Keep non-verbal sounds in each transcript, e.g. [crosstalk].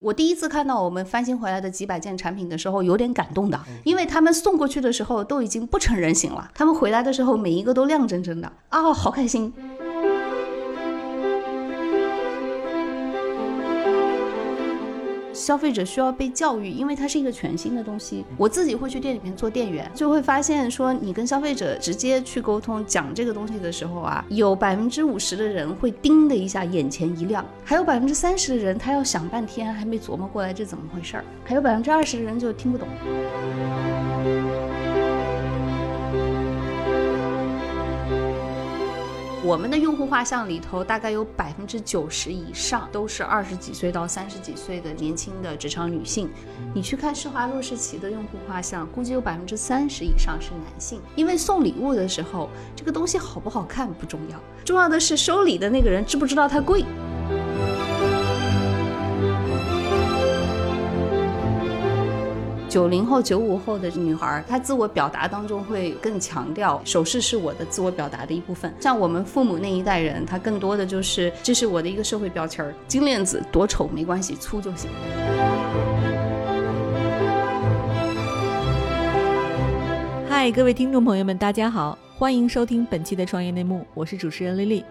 我第一次看到我们翻新回来的几百件产品的时候，有点感动的，因为他们送过去的时候都已经不成人形了，他们回来的时候每一个都亮铮铮的，啊，好开心。消费者需要被教育，因为它是一个全新的东西。我自己会去店里面做店员，就会发现说，你跟消费者直接去沟通讲这个东西的时候啊，有百分之五十的人会叮的一下眼前一亮，还有百分之三十的人他要想半天还没琢磨过来这怎么回事儿，还有百分之二十的人就听不懂。我们的用户画像里头，大概有百分之九十以上都是二十几岁到三十几岁的年轻的职场女性。你去看施华洛世奇的用户画像，估计有百分之三十以上是男性。因为送礼物的时候，这个东西好不好看不重要，重要的是收礼的那个人知不知道它贵。九零后、九五后的女孩，她自我表达当中会更强调首饰是我的自我表达的一部分。像我们父母那一代人，他更多的就是这是我的一个社会标签儿，金链子多丑没关系，粗就行。嗨，各位听众朋友们，大家好，欢迎收听本期的创业内幕，我是主持人丽丽。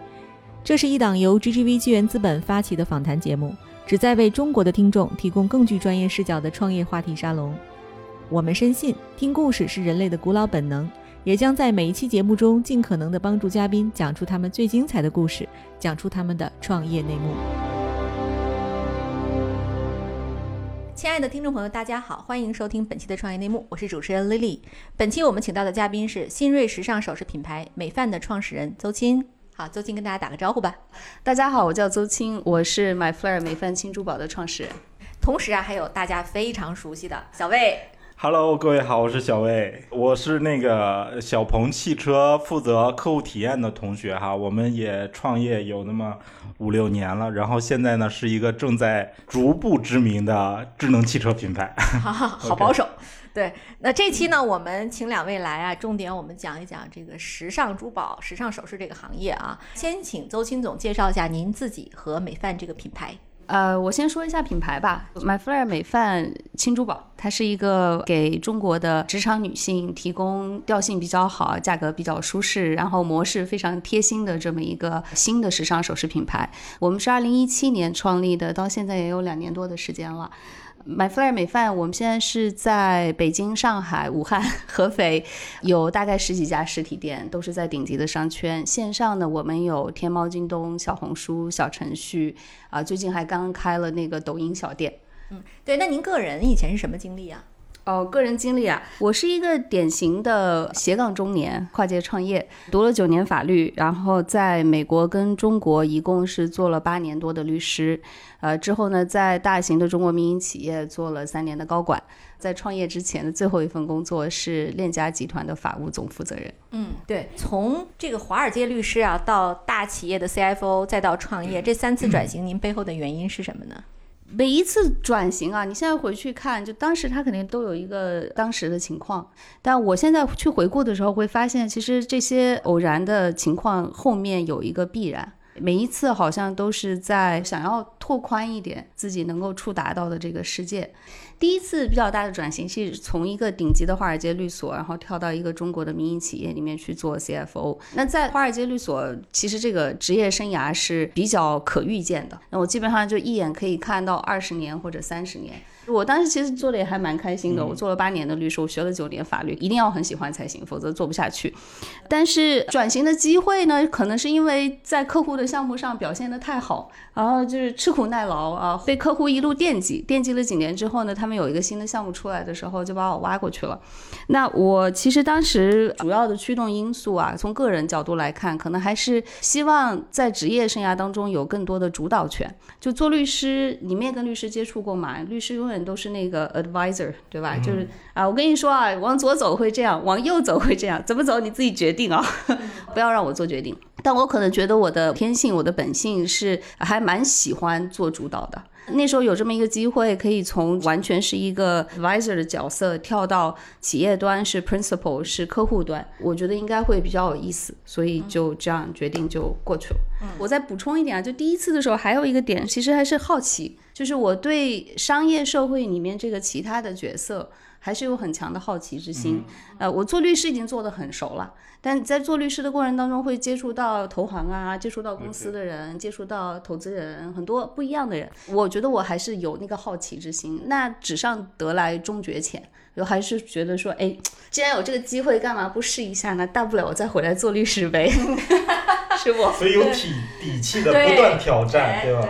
这是一档由 GGV 纪元资本发起的访谈节目，旨在为中国的听众提供更具专业视角的创业话题沙龙。我们深信，听故事是人类的古老本能，也将在每一期节目中尽可能的帮助嘉宾讲出他们最精彩的故事，讲出他们的创业内幕。亲爱的听众朋友，大家好，欢迎收听本期的创业内幕，我是主持人 Lily。本期我们请到的嘉宾是新锐时尚首饰品牌美范的创始人邹青。好，邹青跟大家打个招呼吧。大家好，我叫邹青，我是 My Flare 美范轻珠宝的创始人。同时啊，还有大家非常熟悉的小魏。Hello，各位好，我是小魏，我是那个小鹏汽车负责客户体验的同学哈，我们也创业有那么五六年了，然后现在呢是一个正在逐步知名的智能汽车品牌。好 [laughs] 好好保守，对，那这期呢，我们请两位来啊，重点我们讲一讲这个时尚珠宝、时尚首饰这个行业啊。先请邹青总介绍一下您自己和美范这个品牌。呃，我先说一下品牌吧 MyFlair 美范轻珠宝，它是一个给中国的职场女性提供调性比较好、价格比较舒适，然后模式非常贴心的这么一个新的时尚首饰品牌。我们是二零一七年创立的，到现在也有两年多的时间了。My Flare 美饭，我们现在是在北京、上海、[laughs] 武汉、[laughs] 合肥，有大概十几家实体店，都是在顶级的商圈。线上呢，我们有天猫、京东、小红书、小程序，啊，最近还刚开了那个抖音小店。嗯，对，那您个人以前是什么经历啊？哦，个人经历啊，我是一个典型的斜杠中年，跨界创业，读了九年法律，然后在美国跟中国一共是做了八年多的律师，呃，之后呢，在大型的中国民营企业做了三年的高管，在创业之前的最后一份工作是链家集团的法务总负责人。嗯，对，从这个华尔街律师啊，到大企业的 CFO，再到创业，这三次转 [clears throat] 型，您背后的原因是什么呢？每一次转型啊，你现在回去看，就当时他肯定都有一个当时的情况，但我现在去回顾的时候，会发现其实这些偶然的情况后面有一个必然。每一次好像都是在想要拓宽一点自己能够触达到的这个世界。第一次比较大的转型是从一个顶级的华尔街律所，然后跳到一个中国的民营企业里面去做 CFO。那在华尔街律所，其实这个职业生涯是比较可预见的。那我基本上就一眼可以看到二十年或者三十年。我当时其实做的也还蛮开心的，我做了八年的律师，我学了九年法律，一定要很喜欢才行，否则做不下去。但是转型的机会呢，可能是因为在客户的项目上表现的太好，然后就是吃苦耐劳啊，被客户一路惦记，惦记了几年之后呢，他们有一个新的项目出来的时候，就把我挖过去了。那我其实当时主要的驱动因素啊，从个人角度来看，可能还是希望在职业生涯当中有更多的主导权。就做律师，你们也跟律师接触过嘛？律师永远都是那个 advisor，对吧？就是啊，我跟你说啊，往左走会这样，往右走会这样，怎么走你自己决定啊，[laughs] 不要让我做决定。但我可能觉得我的天性、我的本性是还蛮喜欢做主导的。那时候有这么一个机会，可以从完全是一个 advisor 的角色跳到企业端，是 principal，是客户端，我觉得应该会比较有意思，所以就这样决定就过去了。我再补充一点啊，就第一次的时候还有一个点，其实还是好奇，就是我对商业社会里面这个其他的角色。还是有很强的好奇之心，呃，我做律师已经做得很熟了，但在做律师的过程当中，会接触到投行啊，接触到公司的人，接触到投资人，很多不一样的人，我觉得我还是有那个好奇之心。那纸上得来终觉浅，我还是觉得说，哎，既然有这个机会，干嘛不试一下呢？大不了我再回来做律师呗。[laughs] [laughs] 是不？所以有底底气的不断挑战，对吧？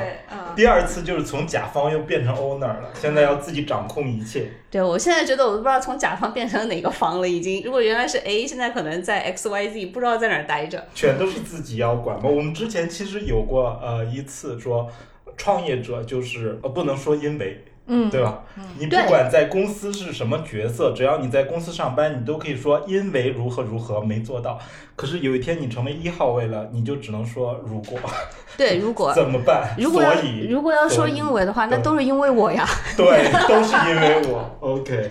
第二次就是从甲方又变成 owner 了，现在要自己掌控一切。对，我现在觉得我都不知道从甲方变成哪个方了，已经。如果原来是 A，现在可能在 X、Y、Z，不知道在哪儿待着。全都是自己要管嘛。我们之前其实有过呃一次说，创业者就是呃不能说因为。嗯，对吧？你不管在公司是什么角色，只要你在公司上班，你都可以说因为如何如何没做到。可是有一天你成为一号位了，你就只能说如果。[laughs] 对，如果怎么办？如果要如果要说因为的话，那都是因为我呀。[laughs] 对，都是因为我。OK。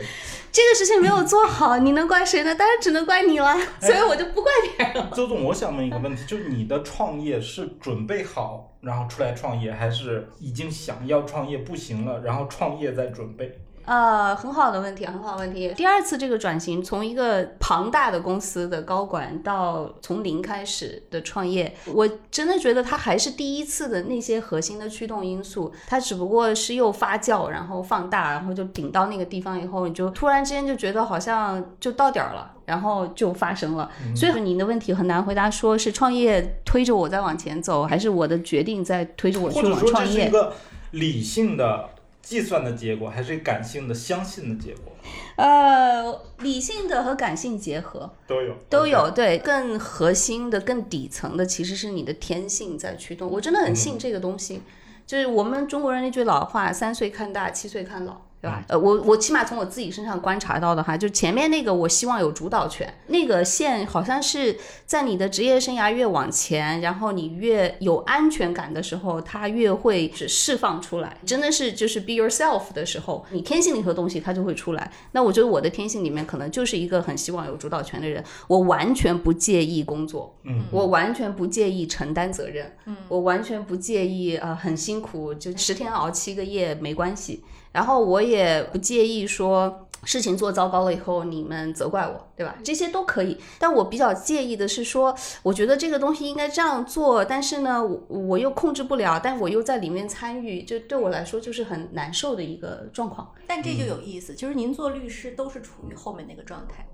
这个事情没有做好，你能怪谁呢？当然只能怪你了，所以我就不怪别人了。周总，我想问一个问题，就是你的创业是准备好然后出来创业，还是已经想要创业不行了，然后创业再准备？呃，很好的问题，很好的问题。第二次这个转型，从一个庞大的公司的高管到从零开始的创业，我真的觉得它还是第一次的那些核心的驱动因素，它只不过是又发酵，然后放大，然后就顶到那个地方以后，你就突然之间就觉得好像就到点儿了，然后就发生了。所以您的问题很难回答，说是创业推着我在往前走，还是我的决定在推着我去往创业？一个理性的。计算的结果还是感性的相信的结果？呃，理性的和感性结合都有，都有。对，更核心的、更底层的，其实是你的天性在驱动。我真的很信这个东西，就是我们中国人那句老话：“三岁看大，七岁看老。”对吧？呃，我我起码从我自己身上观察到的哈，就前面那个，我希望有主导权，那个线好像是在你的职业生涯越往前，然后你越有安全感的时候，它越会释放出来。真的是就是 be yourself 的时候，你天性里头东西它就会出来。那我觉得我的天性里面可能就是一个很希望有主导权的人，我完全不介意工作，嗯，我完全不介意承担责任，嗯，我完全不介意呃很辛苦，就十天熬七个夜没关系。然后我也不介意说事情做糟糕了以后你们责怪我，对吧？这些都可以。但我比较介意的是说，我觉得这个东西应该这样做，但是呢，我我又控制不了，但我又在里面参与，就对我来说就是很难受的一个状况。但这就有意思，就是您做律师都是处于后面那个状态，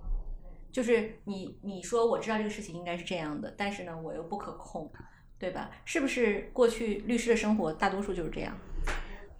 就是你你说我知道这个事情应该是这样的，但是呢，我又不可控，对吧？是不是过去律师的生活大多数就是这样？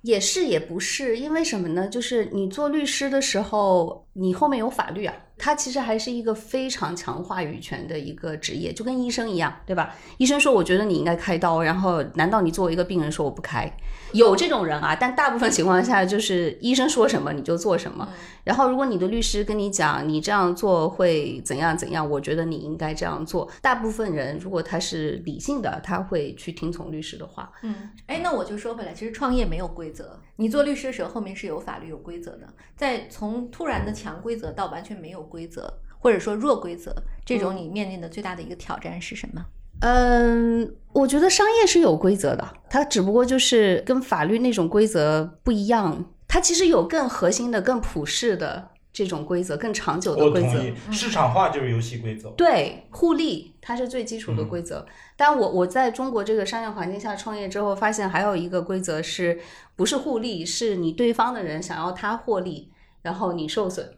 也是也不是，因为什么呢？就是你做律师的时候，你后面有法律啊，它其实还是一个非常强话语权的一个职业，就跟医生一样，对吧？医生说我觉得你应该开刀，然后难道你作为一个病人说我不开？有这种人啊，但大部分情况下就是医生说什么你就做什么。然后如果你的律师跟你讲你这样做会怎样怎样，我觉得你应该这样做。大部分人如果他是理性的，他会去听从律师的话。嗯，哎，那我就说回来，其实创业没有规则。你做律师的时候，后面是有法律有规则的。在从突然的强规则到完全没有规则，或者说弱规则，这种你面临的最大的一个挑战是什么？嗯，我觉得商业是有规则的，它只不过就是跟法律那种规则不一样。它其实有更核心的、更普世的这种规则，更长久的规则。市场化就是游戏规则。对，互利它是最基础的规则。但我我在中国这个商业环境下创业之后，发现还有一个规则是不是互利，是你对方的人想要他获利，然后你受损。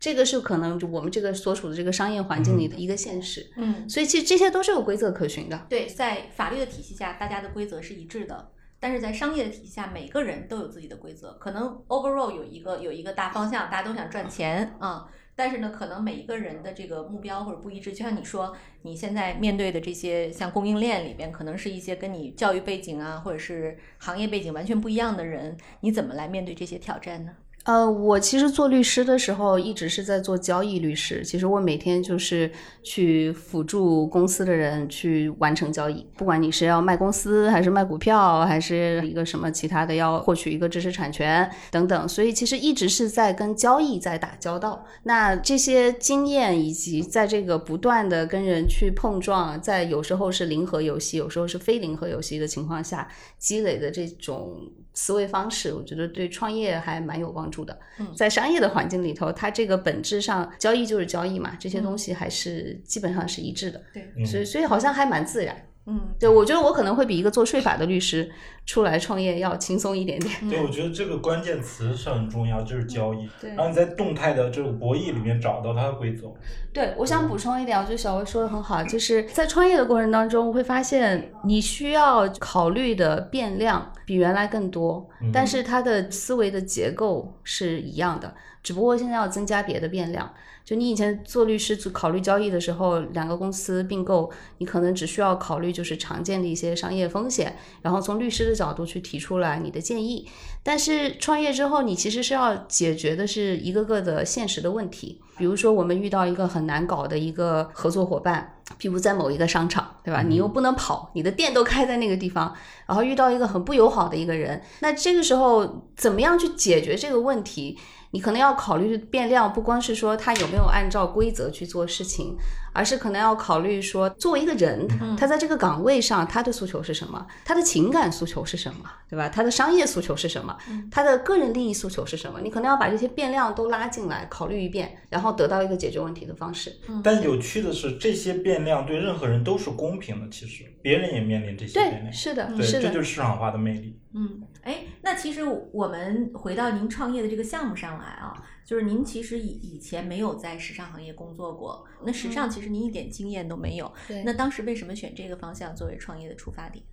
这个是可能就我们这个所处的这个商业环境里的一个现实，嗯，所以其实这些都是有规则可循的。对，在法律的体系下，大家的规则是一致的，但是在商业的体系下，每个人都有自己的规则。可能 overall 有一个有一个大方向，大家都想赚钱啊，但是呢，可能每一个人的这个目标或者不一致。就像你说，你现在面对的这些像供应链里边，可能是一些跟你教育背景啊，或者是行业背景完全不一样的人，你怎么来面对这些挑战呢？呃，我其实做律师的时候，一直是在做交易律师。其实我每天就是去辅助公司的人去完成交易，不管你是要卖公司，还是卖股票，还是一个什么其他的，要获取一个知识产权等等。所以其实一直是在跟交易在打交道。那这些经验以及在这个不断的跟人去碰撞，在有时候是零和游戏，有时候是非零和游戏的情况下积累的这种。思维方式，我觉得对创业还蛮有帮助的。在商业的环境里头，它这个本质上交易就是交易嘛，这些东西还是基本上是一致的。对，所以所以好像还蛮自然。嗯，对，我觉得我可能会比一个做税法的律师出来创业要轻松一点点。对，我觉得这个关键词是很重要，就是交易。对，然后你在动态的这个博弈里面找到它的规则。对，我想补充一点，我觉得小薇说的很好，就是在创业的过程当中，我会发现你需要考虑的变量比原来更多，但是它的思维的结构是一样的，只不过现在要增加别的变量。就你以前做律师做考虑交易的时候，两个公司并购，你可能只需要考虑就是常见的一些商业风险，然后从律师的角度去提出来你的建议。但是创业之后，你其实是要解决的是一个个的现实的问题。比如说，我们遇到一个很难搞的一个合作伙伴，譬如在某一个商场，对吧？你又不能跑，你的店都开在那个地方，然后遇到一个很不友好的一个人，那这个时候怎么样去解决这个问题？你可能要考虑的变量不光是说他有没有按照规则去做事情，而是可能要考虑说，作为一个人，他在这个岗位上，他的诉求是什么？他的情感诉求是什么？对吧？他的商业诉求是什么？他的个人利益诉求是什么？你可能要把这些变量都拉进来考虑一遍，然后得到一个解决问题的方式。但有趣的是，这些变量对任何人都是公平的，其实别人也面临这些变对，量。是的，对，是的，这就是市场化的魅力。嗯，哎，那其实我们回到您创业的这个项目上来啊，就是您其实以以前没有在时尚行业工作过，那时尚其实您一点经验都没有。对那当时为什么选这个方向作为创业的出发点？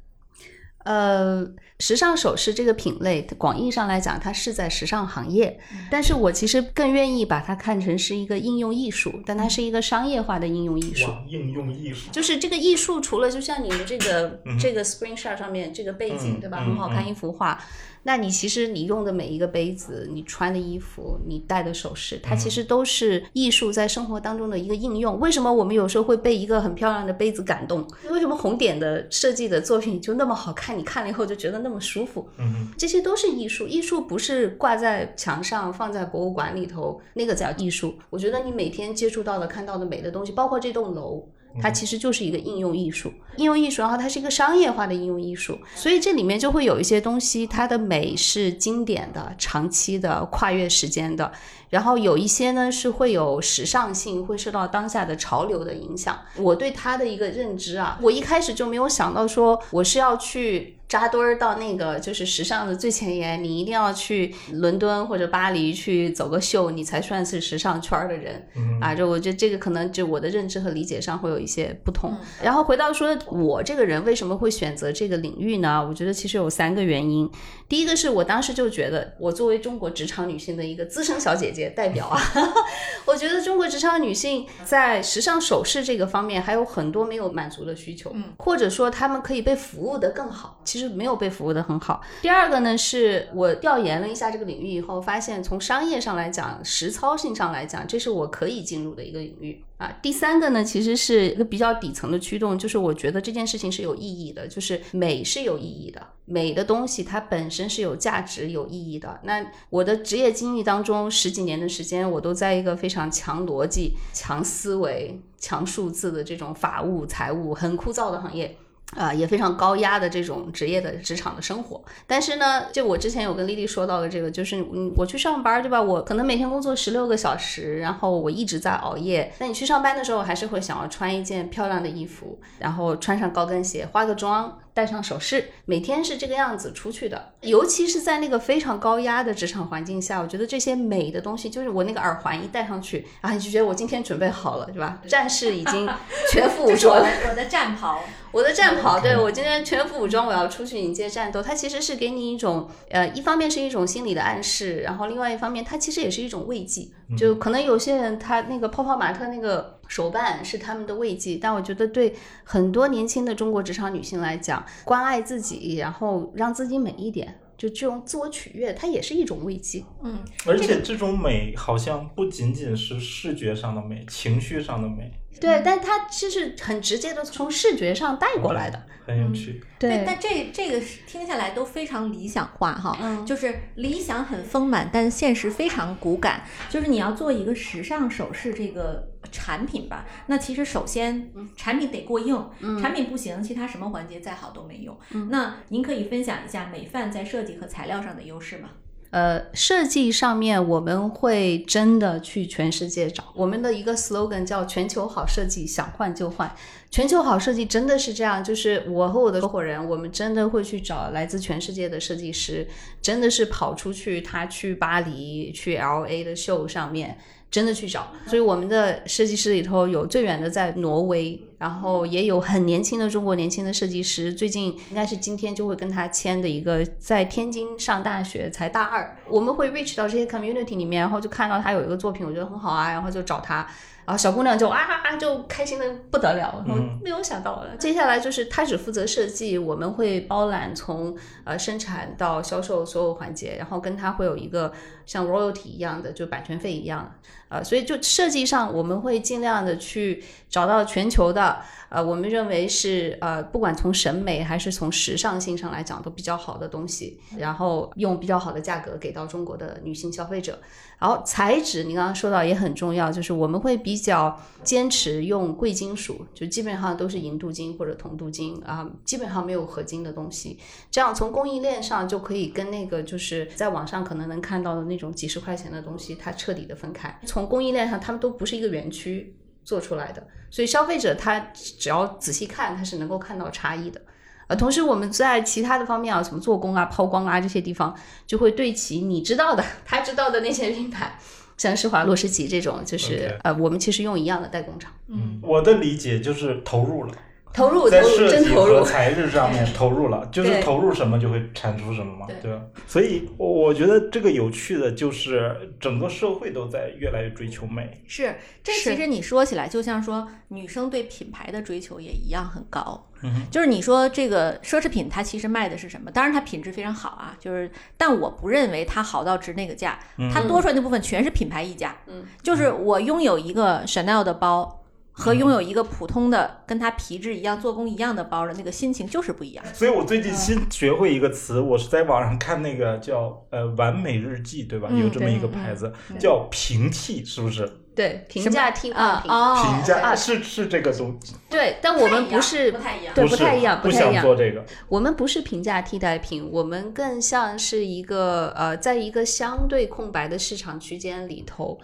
呃，时尚首饰这个品类，广义上来讲，它是在时尚行业，但是我其实更愿意把它看成是一个应用艺术，但它是一个商业化的应用艺术。应用艺术。就是这个艺术，除了就像你们这个、嗯这个 screenshot 上面这个背景，嗯对吧？嗯很好看一幅画。那你其实你用的每一个杯子，你穿的衣服，你戴的首饰，它嗯其实都是艺术在生活当中的一个应用。为什么我们有时候会被一个很漂亮的杯子感动？为什么红点的设计的作品就那么好看？你看了以后就觉得那么舒服？嗯，这些都是艺术，艺术不是挂在墙上放在博物馆里头，那个叫艺术。我觉得你每天接触到的、看到的美的东西，包括这栋楼，它其实就是一个应用艺术。应用艺术，然后它是一个商业化的应用艺术，所以这里面就会有一些东西，它的美是经典的、长期的、跨越时间的。然后有一些呢是会有时尚性，会受到当下的潮流的影响。我对它的一个认知啊，我一开始就没有想到说我是要去扎堆儿到那个就是时尚的最前沿，你一定要去伦敦或者巴黎去走个秀，你才算是时尚圈儿的人、啊。就我觉得这个可能就我的认知和理解上会有一些不同。然后回到说我这个人为什么会选择这个领域呢？我觉得其实有三个原因。第一个是我当时就觉得，我作为中国职场女性的一个资深小姐姐代表啊，[laughs] 我觉得中国职场女性在时尚首饰这个方面还有很多没有满足的需求，嗯，或者说她们可以被服务的更好，其实没有被服务的很好。第二个呢，是我调研了一下这个领域以后，发现从商业上来讲，实操性上来讲，这是我可以进入的一个领域。啊，第三个呢，其实是一个比较底层的驱动，就是我觉得这件事情是有意义的，就是美是有意义的，美的东西它本身是有价值、有意义的。那我的职业经历当中十几年的时间，我都在一个非常强逻辑、强思维、强数字的这种法务、财务很枯燥的行业。啊、也非常高压的这种职业的职场的生活，但是呢，就我之前有跟丽丽说到的这个，就是嗯，我去上班对吧？我可能每天工作十六个小时，然后我一直在熬夜。那你去上班的时候，还是会想要穿一件漂亮的衣服，然后穿上高跟鞋，化个妆，戴上首饰，每天是这个样子出去的。尤其是在那个非常高压的职场环境下，我觉得这些美的东西，就是我那个耳环一戴上去，啊，你就觉得我今天准备好了，对吧？战士已经 [laughs] 全副武装的。我的战袍。我的战袍，对我今天全副武装，我要出去迎接战斗。它其实是给你一种，呃，一方面是一种心理的暗示，然后另外一方面，它其实也是一种慰藉。就可能有些人他那个泡泡玛特那个手办是他们的慰藉，但我觉得对很多年轻的中国职场女性来讲，关爱自己，然后让自己美一点。就这种自我取悦，它也是一种慰藉。嗯，而且这种美好像不仅仅是视觉上的美，情绪上的美，对，但它其实很直接的从视觉上带过来的。很有趣。对，但这这个是听下来都非常理想化哈，嗯就是理想很丰满，但现实非常骨感。就是你要做一个时尚首饰这个产品吧，那其实首先产品得过硬，产品不行，其他什么环节再好都没用。那您可以分享一下美范在设计和材料上的优势吗？呃，设计上面我们会真的去全世界找。我们的一个 slogan 叫“全球好设计，想换就换”。全球好设计真的是这样，就是我和我的合伙人，我们真的会去找来自全世界的设计师，真的是跑出去，他去巴黎、去 L A 的秀上面。真的去找，所以我们的设计师里头有最远的在挪威，然后也有很年轻的中国年轻的设计师，最近应该是今天就会跟他签的一个在天津上大学才大二，我们会 reach 到这些 community 里面，然后就看到他有一个作品，我觉得很好啊，然后就找他。然后小姑娘就啊啊啊就开心的不得了，然后没有想到，接下来就是他只负责设计，我们会包揽从呃生产到销售所有环节，然后跟他会有一个像 royalty 一样的，就版权费一样啊，所以就设计上我们会尽量的去找到全球的，呃，我们认为是呃不管从审美还是从时尚性上来讲都比较好的东西，然后用比较好的价格给到中国的女性消费者。然后材质，你刚刚说到也很重要，就是我们会比较坚持用贵金属，就基本上都是银镀金或者铜镀金啊，基本上没有合金的东西。这样从供应链上就可以跟那个就是在网上可能能看到的那种几十块钱的东西，它彻底的分开。从供应链上，他们都不是一个园区做出来的，所以消费者他只要仔细看，他是能够看到差异的。呃，同时我们在其他的方面啊，什么做工啊、抛光啊这些地方，就会对齐你知道的、[laughs] 他知道的那些品牌，像施华洛世奇这种，就是呃，我们其实用一样的代工厂，嗯，我的理解就是投入了，投入投入在设计和真投入，材质上面投入了，就是投入什么就会产出什么嘛，对对吧？所以我我觉得这个有趣的就是整个社会都在越来越追求美，是，这其实你说起来，就像说女生对品牌的追求也一样很高。嗯哼就是你说这个奢侈品，它其实卖的是什么？当然它品质非常好啊，就是，但我不认为它好到值那个价，它多出来那部分全是品牌溢价。嗯，就是我拥有一个 Chanel 的包。和拥有一个普通的跟它皮质一样、做工一样的包的那个心情就是不一样。所以我最近新学会一个词，我是在网上看那个叫呃完美日记，对吧？嗯有这么一个牌子叫平替，是不是？对，评价替换品，哦，评价啊是是这个东西，对，但我们不是不太一样。对不太一样不想不太一样做这个。我们不是平价替代品，我们更像是一个呃，在一个相对空白的市场区间里头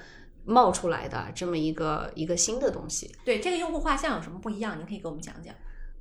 冒出来的这么一个一个新的东西。对这个用户画像有什么不一样？您可以给我们讲讲。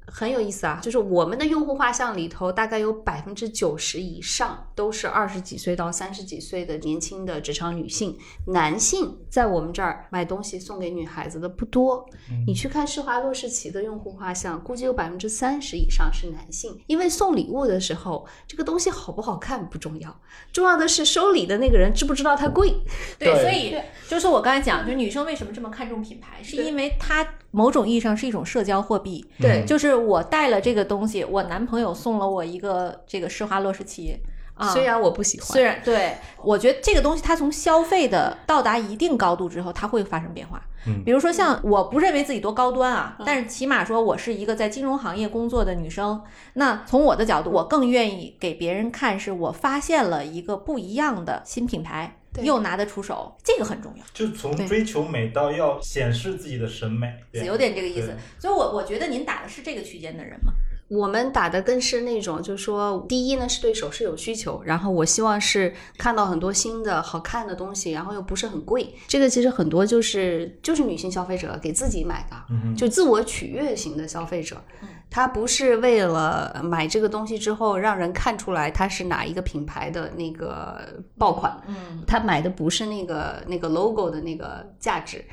很有意思啊，就是我们的用户画像里头，大概有百分之九十以上都是二十几岁到三十几岁的年轻的职场女性，男性在我们这儿买东西送给女孩子的不多。你去看施华洛世奇的用户画像，估计有百分之三十以上是男性，因为送礼物的时候，这个东西好不好看不重要，重要的是收礼的那个人知不知道它贵。对，对所以就是我刚才讲，就是女生为什么这么看重品牌，是因为它某种意义上是一种社交货币。对就是我带了这个东西，我男朋友送了我一个这个施华洛世奇啊，虽然我不喜欢，虽然对我觉得这个东西它从消费的到达一定高度之后，它会发生变化。嗯比如说像我不认为自己多高端啊，但是起码说我是一个在金融行业工作的女生，那从我的角度，我更愿意给别人看，是我发现了一个不一样的新品牌，对又拿得出手，这个很重要。就从追求美到要显示自己的审美，对。有点这个意思，所以我我觉得您打的是这个区间的人吗？我们打的更是那种，就是说，第一呢是对首饰有需求，然后我希望是看到很多新的好看的东西，然后又不是很贵。这个其实很多就是就是女性消费者给自己买的，嗯就自我取悦型的消费者，他不是为了买这个东西之后让人看出来它是哪一个品牌的那个爆款，嗯，他买的不是那个那个 logo 的那个价值。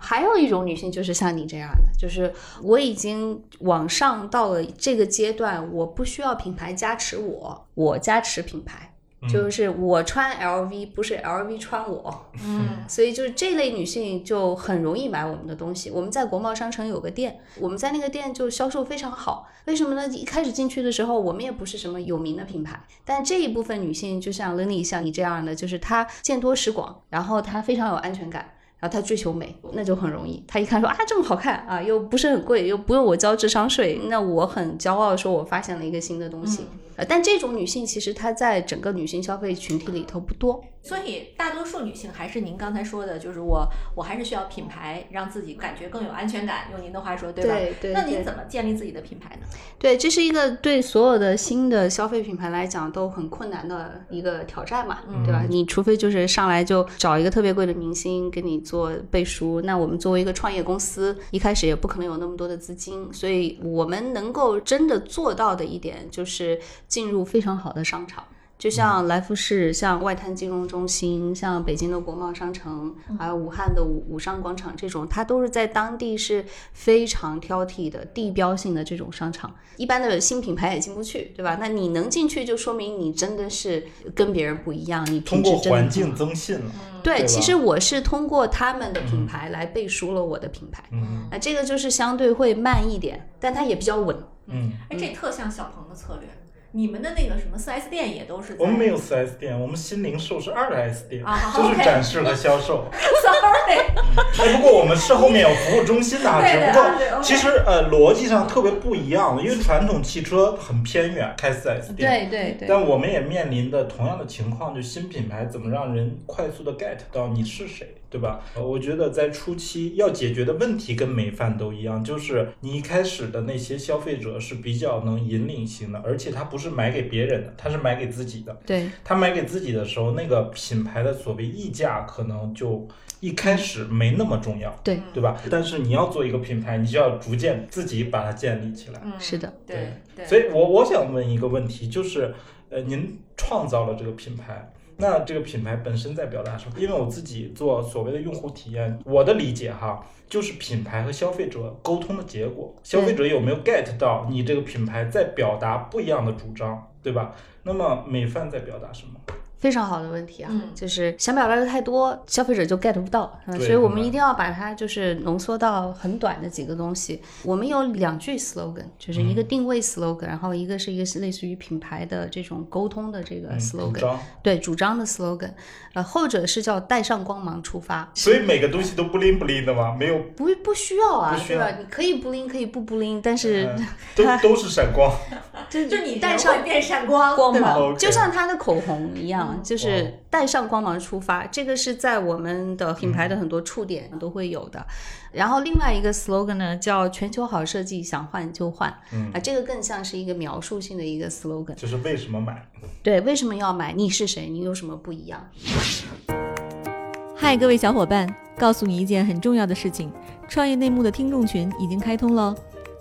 还有一种女性就是像你这样的，就是我已经往上到了这个阶段，我不需要品牌加持我，我加持品牌。就是我穿 LV 不是 LV 穿我，嗯所以就是这类女性就很容易买我们的东西。我们在国贸商城有个店，我们在那个店就销售非常好。为什么呢？一开始进去的时候，我们也不是什么有名的品牌，但这一部分女性就像 Lenny 像你这样的，就是她见多识广，然后她非常有安全感。然后他追求美，那就很容易。他一看说啊这么好看啊，又不是很贵，又不用我交智商税，那我很骄傲说我发现了一个新的东西。呃，但这种女性其实她在整个女性消费群体里头不多。所以大多数女性还是您刚才说的，就是我我还是需要品牌，让自己感觉更有安全感。用您的话说，对吧？对对那您怎么建立自己的品牌呢？对，这是一个对所有的新的消费品牌来讲都很困难的一个挑战嘛，对吧？你除非就是上来就找一个特别贵的明星给你做背书，那我们作为一个创业公司，一开始也不可能有那么多的资金，所以我们能够真的做到的一点就是进入非常好的商场。就像来福士、像外滩金融中心、像北京的国贸商城，还有武汉的武武商广场这种，它都是在当地是非常挑剔的地标性的这种商场。一般的新品牌也进不去，对吧？那你能进去，就说明你真的是跟别人不一样，你通过环境增信了。对，其实我是通过他们的品牌来背书了我的品牌。嗯那这个就是相对会慢一点，但它也比较稳。嗯，哎，这特像小鹏的策略。你们的那个什么 4S 店也都是在我们没有 4S 店，我们新零售是二 S 店，啊就是展示和销售。[laughs] sorry，哎，不过我们是后面有服务中心的啊，只不过其实呃逻辑上特别不一样的，因为传统汽车很偏远，开 4S 店。对对但我们也面临的同样的情况，就新品牌怎么让人快速的 get 到你是谁，对吧？呃我觉得在初期要解决的问题跟美饭都一样，就是你一开始的那些消费者是比较能引领型的，而且他不是买给别人的，他是买给自己的。对他买给自己的时候，那个品牌的所谓溢价可能就一开始没那么重要，对，对吧？但是你要做一个品牌，你就要逐渐自己把它建立起来。嗯，是的，对对，所以我我想问一个问题，就是呃，您创造了这个品牌。那这个品牌本身在表达什么？因为我自己做所谓的用户体验，我的理解哈，就是品牌和消费者沟通的结果。消费者有没有 get 到你这个品牌在表达不一样的主张，对吧？那么美饭在表达什么？非常好的问题啊，嗯就是想表达的太多，消费者就 get 不到，嗯所以我们一定要把它就是浓缩到很短的几个东西。我们有两句 slogan，就是一个嗯定位 slogan，、然后一个是一个是类似于品牌的这种沟通的这个 slogan，、张。对主张的 slogan，呃，后者是叫带上光芒出发，所以每个东西都不灵不灵的吗？没有，不不需要啊，不需要对吧？你可以不灵，可以不不灵，但是呃都 [laughs] 都是闪光。就就你带上变闪光，光芒，就像它的口红一样，嗯就是带上光芒出发。这个是在我们的品牌的很多触点都会有的。然后另外一个 slogan 呢，叫“全球好设计，想换就换”。嗯啊，这个更像是一个描述性的一个 slogan。就是为什么买？对，为什么要买？你是谁？你有什么不一样？嗨，各位小伙伴，告诉你一件很重要的事情：创业内幕的听众群已经开通喽。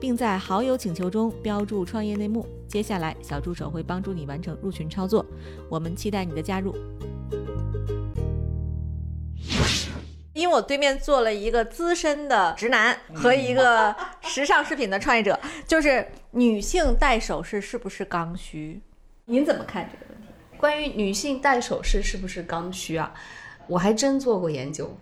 并在好友请求中标注“创业内幕”。接下来，小助手会帮助你完成入群操作。我们期待你的加入。因为我对面坐了一个资深的直男和一个 [laughs] 时尚饰品的创业者，就是女性戴首饰是不是刚需？您怎么看这个问题？关于女性戴首饰是不是刚需啊？我还真做过研究。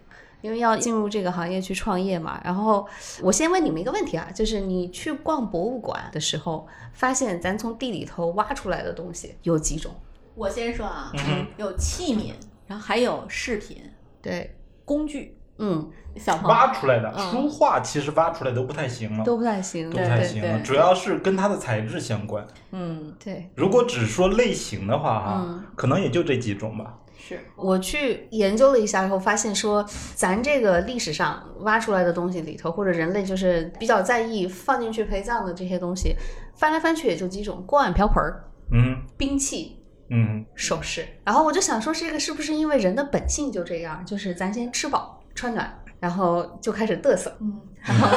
因为要进入这个行业去创业嘛，然后我先问你们一个问题啊，就是你去逛博物馆的时候，发现咱从地里头挖出来的东西有几种？我先说啊，嗯有器皿，然后还有饰品、对，工具。嗯，小朋友挖出来的嗯书画其实挖出来都不太行了，都不太行，都不太对行主要是跟它的材质相关。嗯，对。如果只说类型的话，哈、嗯可能也就这几种吧。是。我去研究了一下以后，发现说，咱这个历史上挖出来的东西里头，或者人类就是比较在意放进去陪葬的这些东西，翻来翻去也就几种：锅碗瓢盆儿、嗯。兵器、嗯。首饰。然后我就想说，这个是不是因为人的本性就这样，就是咱先吃饱穿暖，然后就开始嘚瑟，嗯，然后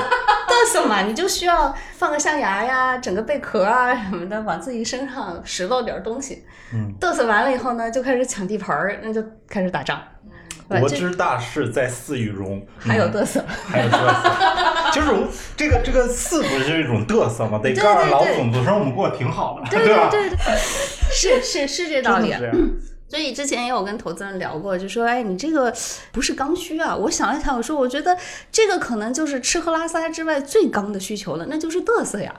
嘚瑟嘛，你就需要放个象牙呀，整个贝壳啊什么的，往自己身上拾掇点东西。嗯，嘚瑟完了以后呢，就开始抢地盘儿，那就开始打仗。国之大事在祀与戎，还有嗯嘚瑟，还有嘚瑟，[laughs] 就是我这个这个祀不是一种嘚瑟吗？得告诉老对对总子说我们过得挺好的，对吧？对对，是是是这道理所以之前也有跟投资人聊过，就说，哎，你这个不是刚需啊。我想了想，我说，我觉得这个可能就是吃喝拉撒之外最刚的需求了，那就是嘚瑟呀，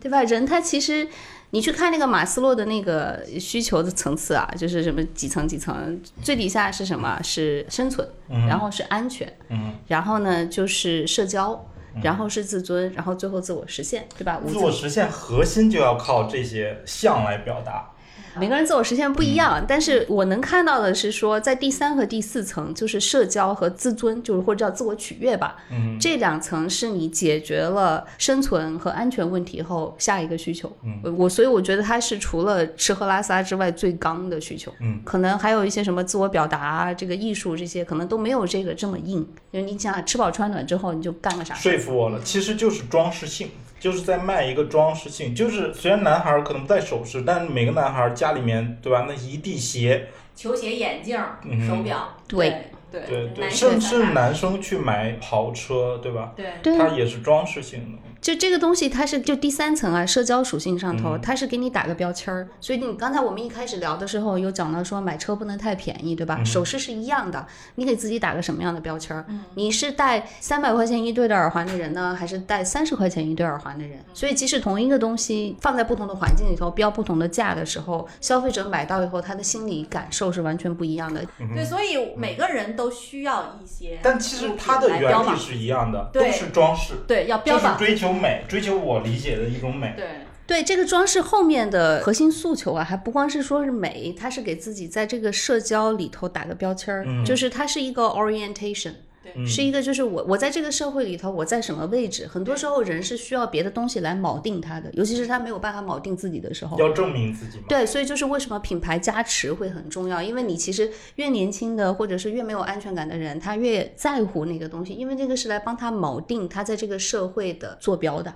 对吧？人他其实。你去看那个马斯洛的那个需求的层次啊，就是什么几层几层，最底下是什么？是生存，然后是安全，嗯，然后呢就是社交，然后是自尊，然后最后自我实现，对吧？自我实现核心就要靠这些项来表达。每个人自我实现不一样，但是我能看到的是说，在第三和第四层，就是社交和自尊，就是或者叫自我取悦吧，嗯，这两层是你解决了生存和安全问题后下一个需求。嗯，我所以我觉得它是除了吃喝拉撒之外最刚的需求。嗯，可能还有一些什么自我表达啊，这个艺术这些可能都没有这个这么硬。因为你想吃饱穿暖之后，你就干个啥？说服我了，其实就是装饰性，就是在卖一个装饰性。就是虽然男孩儿可能不戴首饰，但是每个男孩儿家里面，对吧？那一地鞋，球鞋、眼镜、嗯手表，对对对甚至男生去买跑车，对吧？对对它也是装饰性的。就这个东西，它是就第三层啊，社交属性上嗯头，它是给你打个标签儿。所以你刚才我们一开始聊的时候，有讲到说买车不能太便宜，对吧？嗯首饰是一样的，你给自己打个什么样的标签儿？嗯你是戴三百块钱一对的耳环的人呢，还是戴三十块钱一对耳环的人？所以即使同一个东西放在不同的环境里头标不同的价的时候，消费者买到以后，他的心理感受是完全不一样的。对，所以每个人都需要一些但其实它的原理是一样的，都是装饰，对要标榜，追求美，追求我理解的一种美。对对这个装饰后面的核心诉求啊，还不光是说是美，它是给自己在这个社交里头打个标签儿，嗯就是它是一个 orientation。对是一个，就是我我在这个社会里头，我在什么位置？很多时候人是需要别的东西来锚定他的，尤其是他没有办法锚定自己的时候。要证明自己嘛。对，所以就是为什么品牌加持会很重要，因为你其实越年轻的或者是越没有安全感的人，他越在乎那个东西，因为这个是来帮他锚定他在这个社会的坐标的。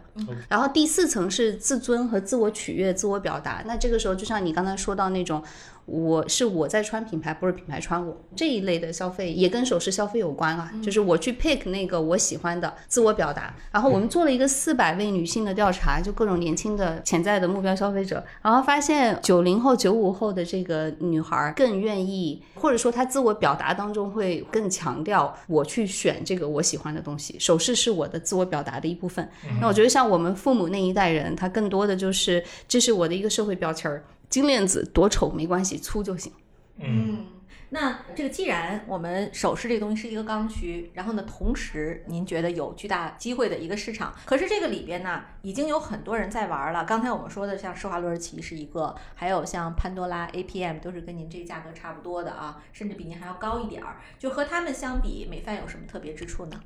然后第四层是自尊和自我取悦、自我表达。那这个时候，就像你刚才说到那种，我是我在穿品牌，不是品牌穿我这一类的消费，也跟首饰消费有关啊。就是我去 pick 那个我喜欢的自我表达。然后我们做了一个四百位女性的调查，就各种年轻的潜在的目标消费者，然后发现九零后、九五后的这个女孩更愿意，或者说她自我表达当中会更强调我去选这个我喜欢的东西。首饰是我的自我表达的一部分。那我觉得像我们父母那一代人，他更多的就是这是我的一个社会标签儿。金链子多丑没关系，粗就行。嗯，那这个既然我们首饰这个东西是一个刚需，然后呢，同时您觉得有巨大机会的一个市场，可是这个里边呢，已经有很多人在玩了。刚才我们说的像施华洛世奇是一个，还有像潘多拉、APM 都是跟您这个价格差不多的啊，甚至比您还要高一点儿。就和他们相比，美范有什么特别之处呢？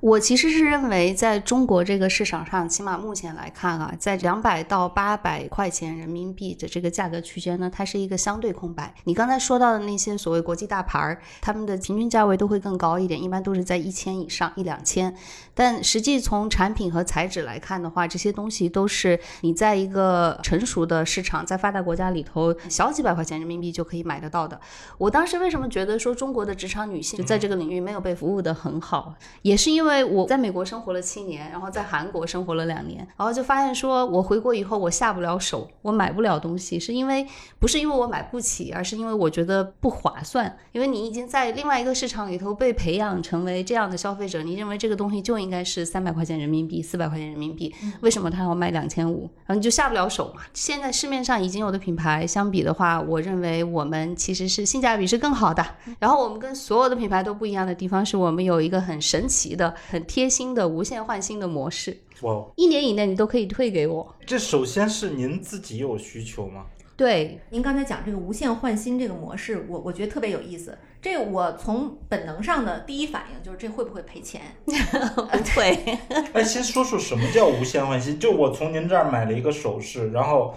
我其实是认为，在中国这个市场上，起码目前来看啊，在两百到八百块钱人民币的这个价格区间呢，它是一个相对空白。你刚才说到的那些所谓国际大牌儿，他们的平均价位都会更高一点，一般都是在一千以上，一两千。但实际从产品和材质来看的话，这些东西都是你在一个成熟的市场，在发达国家里头，小几百块钱人民币就可以买得到的。我当时为什么觉得说中国的职场女性就在这个领域没有被服务的很好，也是因为我在美国生活了七年，然后在韩国生活了两年，然后就发现说我回国以后我下不了手，我买不了东西，是因为不是因为我买不起，而是因为我觉得不划算。因为你已经在另外一个市场里头被培养成为这样的消费者，你认为这个东西就应该是三百块钱人民币、四百块钱人民币，为什么它要卖两千五？然后你就下不了手嘛。现在市面上已经有的品牌相比的话，我认为我们其实是性价比是更好的。然后我们跟所有的品牌都不一样的地方是我们有一个很神奇的、很贴心的无限换新的模式，哇，一年以内你都可以退给我。这首先是您自己有需求吗？对，您刚才讲这个无限换新这个模式，我我觉得特别有意思。这我从本能上的第一反应就是这会不会赔钱？[laughs] 不会。[laughs] 哎，先说说什么叫无限换新？就我从您这儿买了一个首饰，然后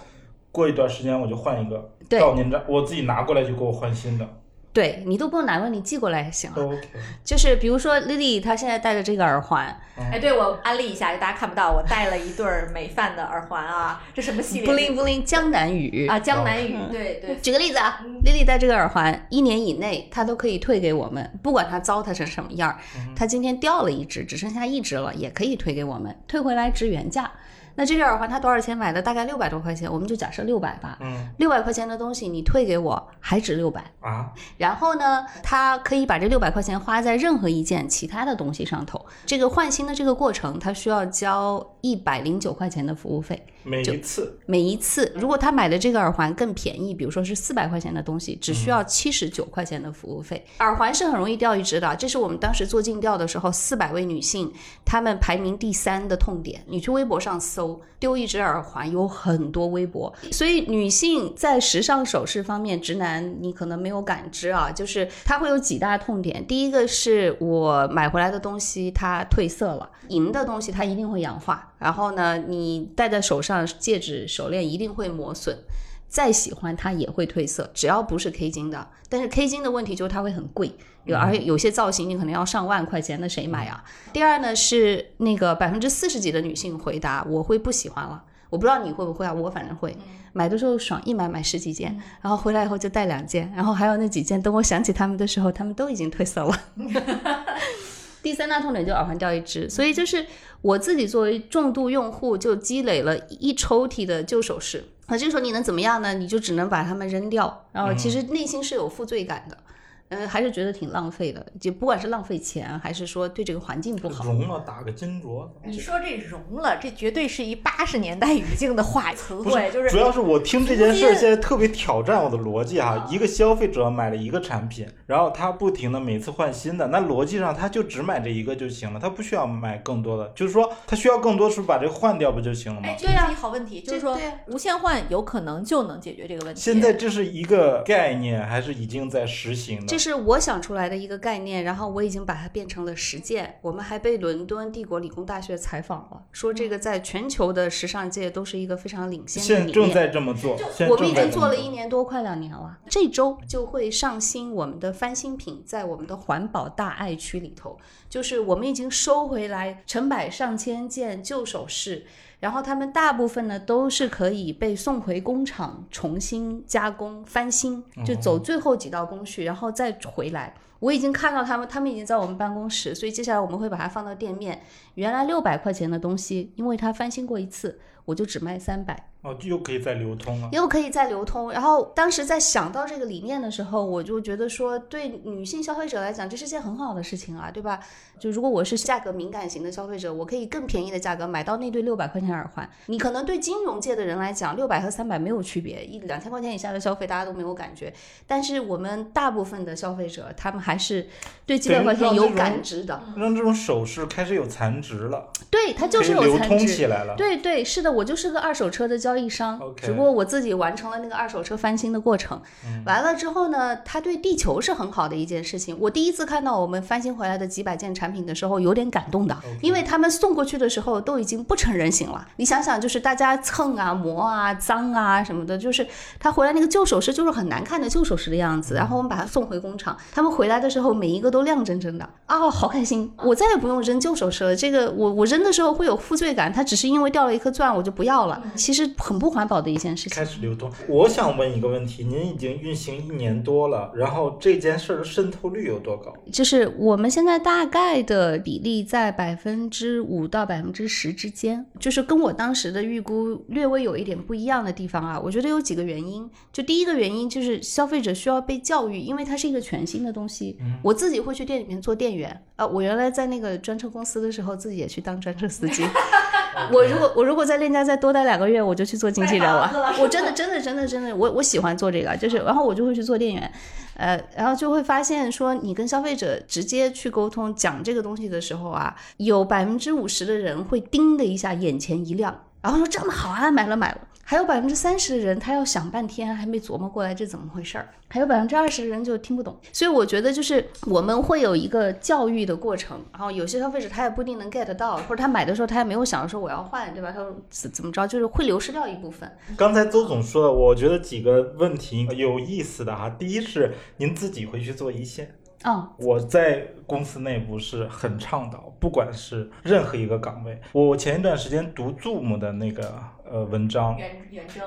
过一段时间我就换一个，对到您这儿我自己拿过来就给我换新的。对你都不用拿过来，你寄过来也行啊。OK，就是比如说 Lily 她现在戴着这个耳环，哎，对我安利一下，大家看不到，我戴了一对美范的耳环啊，这什么系列？布灵布灵江南雨啊，江南雨，对对，举个例子啊，Lily 戴这个耳环，一年以内她都可以退给我们，不管它糟蹋成什么样儿，她今天掉了一只，只剩下一只了，也可以退给我们，退回来值原价。那这只耳环它多少钱买的？大概六百多块钱，我们就假设六百吧。嗯六百块钱的东西你退给我，还值六百。啊，然后呢，他可以把这六百块钱花在任何一件其他的东西上头。这个换新的这个过程，他需要交一百零九块钱的服务费。每一次每一次，如果他买的这个耳环更便宜，比如说是四百块钱的东西，只需要七十九块钱的服务费。耳环是很容易掉一只的，这是我们当时做尽调的时候，四百位女性她们排名第三的痛点。你去微博上搜，丢一只耳环有很多微博，所以女性在时尚首饰方面，直男你可能没有感知啊，就是它会有几大痛点。第一个是我买回来的东西它褪色了，银的东西它一定会氧化，然后呢，你戴在手上，戒指、手链一定会磨损。再喜欢它也会褪色，只要不是 K 金的。但是 K 金的问题就是它会很贵，有而且有些造型你可能要上万块钱，那谁买啊？第二呢是那个百分之四十几的女性回答我会不喜欢了，我不知道你会不会啊？我反正会，买的时候爽，一买买十几件，然后回来以后就带两件，然后还有那几件，等我想起他们的时候，他们都已经褪色了。[laughs] 第三大痛点就耳环掉一只，所以就是我自己作为重度用户，就积累了一抽屉的旧首饰。那这个时候你能怎么样呢？你就只能把它们扔掉，然后其实内心是有负罪感的，嗯、还是觉得挺浪费的，就不管是浪费钱，还是说对这个环境不好。融了打个金镯。你说这融了，这绝对是一八十年代语境的话词不汇，就是主要是我听这件事儿现在特别挑战我的逻辑哈。一个消费者买了一个产品，然后他不停的每次换新的，那逻辑上他就只买这一个就行了，他不需要买更多的。就是说他需要更多，是不是把这个换掉不就行了吗哎，？这是一好问题，就是说无限换有可能就能解决这个问题。现在这是一个概念，还是已经在实行的？这是我想出来的一个概念，然后我已经把它变成了实践。我们还被伦敦帝国理工大学采访了，说这个在全球的时尚界都是一个非常领先的现正理念。在这么做，我们已经做了一年多，快两年了。这周就会上新我们的翻新品，在我们的环保大爱区里头，就是我们已经收回来成百上千件旧首饰，然后他们大部分呢都是可以被送回工厂重新加工翻新，就走最后几道工序，然后再回来。我已经看到他们，他们已经在我们办公室，所以接下来我们会把它放到店面。原来六百块钱的东西，因为它翻新过一次，我就只卖三百。哦，又可以再流通了。又可以再流通。然后当时在想到这个理念的时候，我就觉得说，对女性消费者来讲，这是件很好的事情啊，对吧？就如果我是价格敏感型的消费者，我可以更便宜的价格买到那对六百块钱耳环。你可能对金融界的人来讲，六百和三百没有区别，一两千块钱以下的消费大家都没有感觉。但是我们大部分的消费者，他们还是对几百块钱有感知的。让这种首饰开始有残值了，对，它就是流通有残值。起来了。对对，是的，我就是个二手车的交易商只不过我自己完成了那个二手车翻新的过程。嗯完了之后呢，它对地球是很好的一件事情。我第一次看到我们翻新回来的几百件产品的时候，有点感动的因为他们送过去的时候都已经不成人形了。你想想，就是大家蹭啊、磨啊、脏啊什么的，就是他回来那个旧首饰就是很难看的旧首饰的样子。然后我们把它送回工厂，他们回来的时候每一个都亮晶晶的啊，好开心！我再也不用扔旧首饰了。这个我我扔的时候会有负罪感，它只是因为掉了一颗钻我就不要了，其实很不环保的一件事情开。始流动。我想问一个问题：您已经运行一年多了，然后这件事儿的渗透率有多高？就是我们现在大概的比例在百分之五到百分之十之间，就是跟我当时的预估略微有一点不一样的地方啊。我觉得有几个原因，就第一个原因就是消费者需要被教育，因为它是一个全新的东西。我自己会去店里面做店员，啊，我原来在那个专车公司的时候，自己也去当专车司机。我如果我如果在链家再多待两个月，我就去做经纪人了。我真的真的真的真的，我我喜欢做这个，就是然后我就会去做店员，呃，然后就会发现说，你跟消费者直接去沟通讲这个东西的时候啊，有百分之五十的人会叮的一下眼前一亮，然后说这么好啊，买了买了。还有百分之三十的人，他要想半天还没琢磨过来这怎么回事儿，还有百分之二十的人就听不懂。所以我觉得就是我们会有一个教育的过程，然后有些消费者他也不一定能 get 到，或者他买的时候他也没有想着说我要换，对吧？他说怎怎么着，就是会流失掉一部分。刚才周总说的，我觉得几个问题有意思的哈。第一是您自己回去做一线，嗯，我在公司内部是很倡导，不管是任何一个岗位，我前一段时间读 Zoom 的那个呃文章，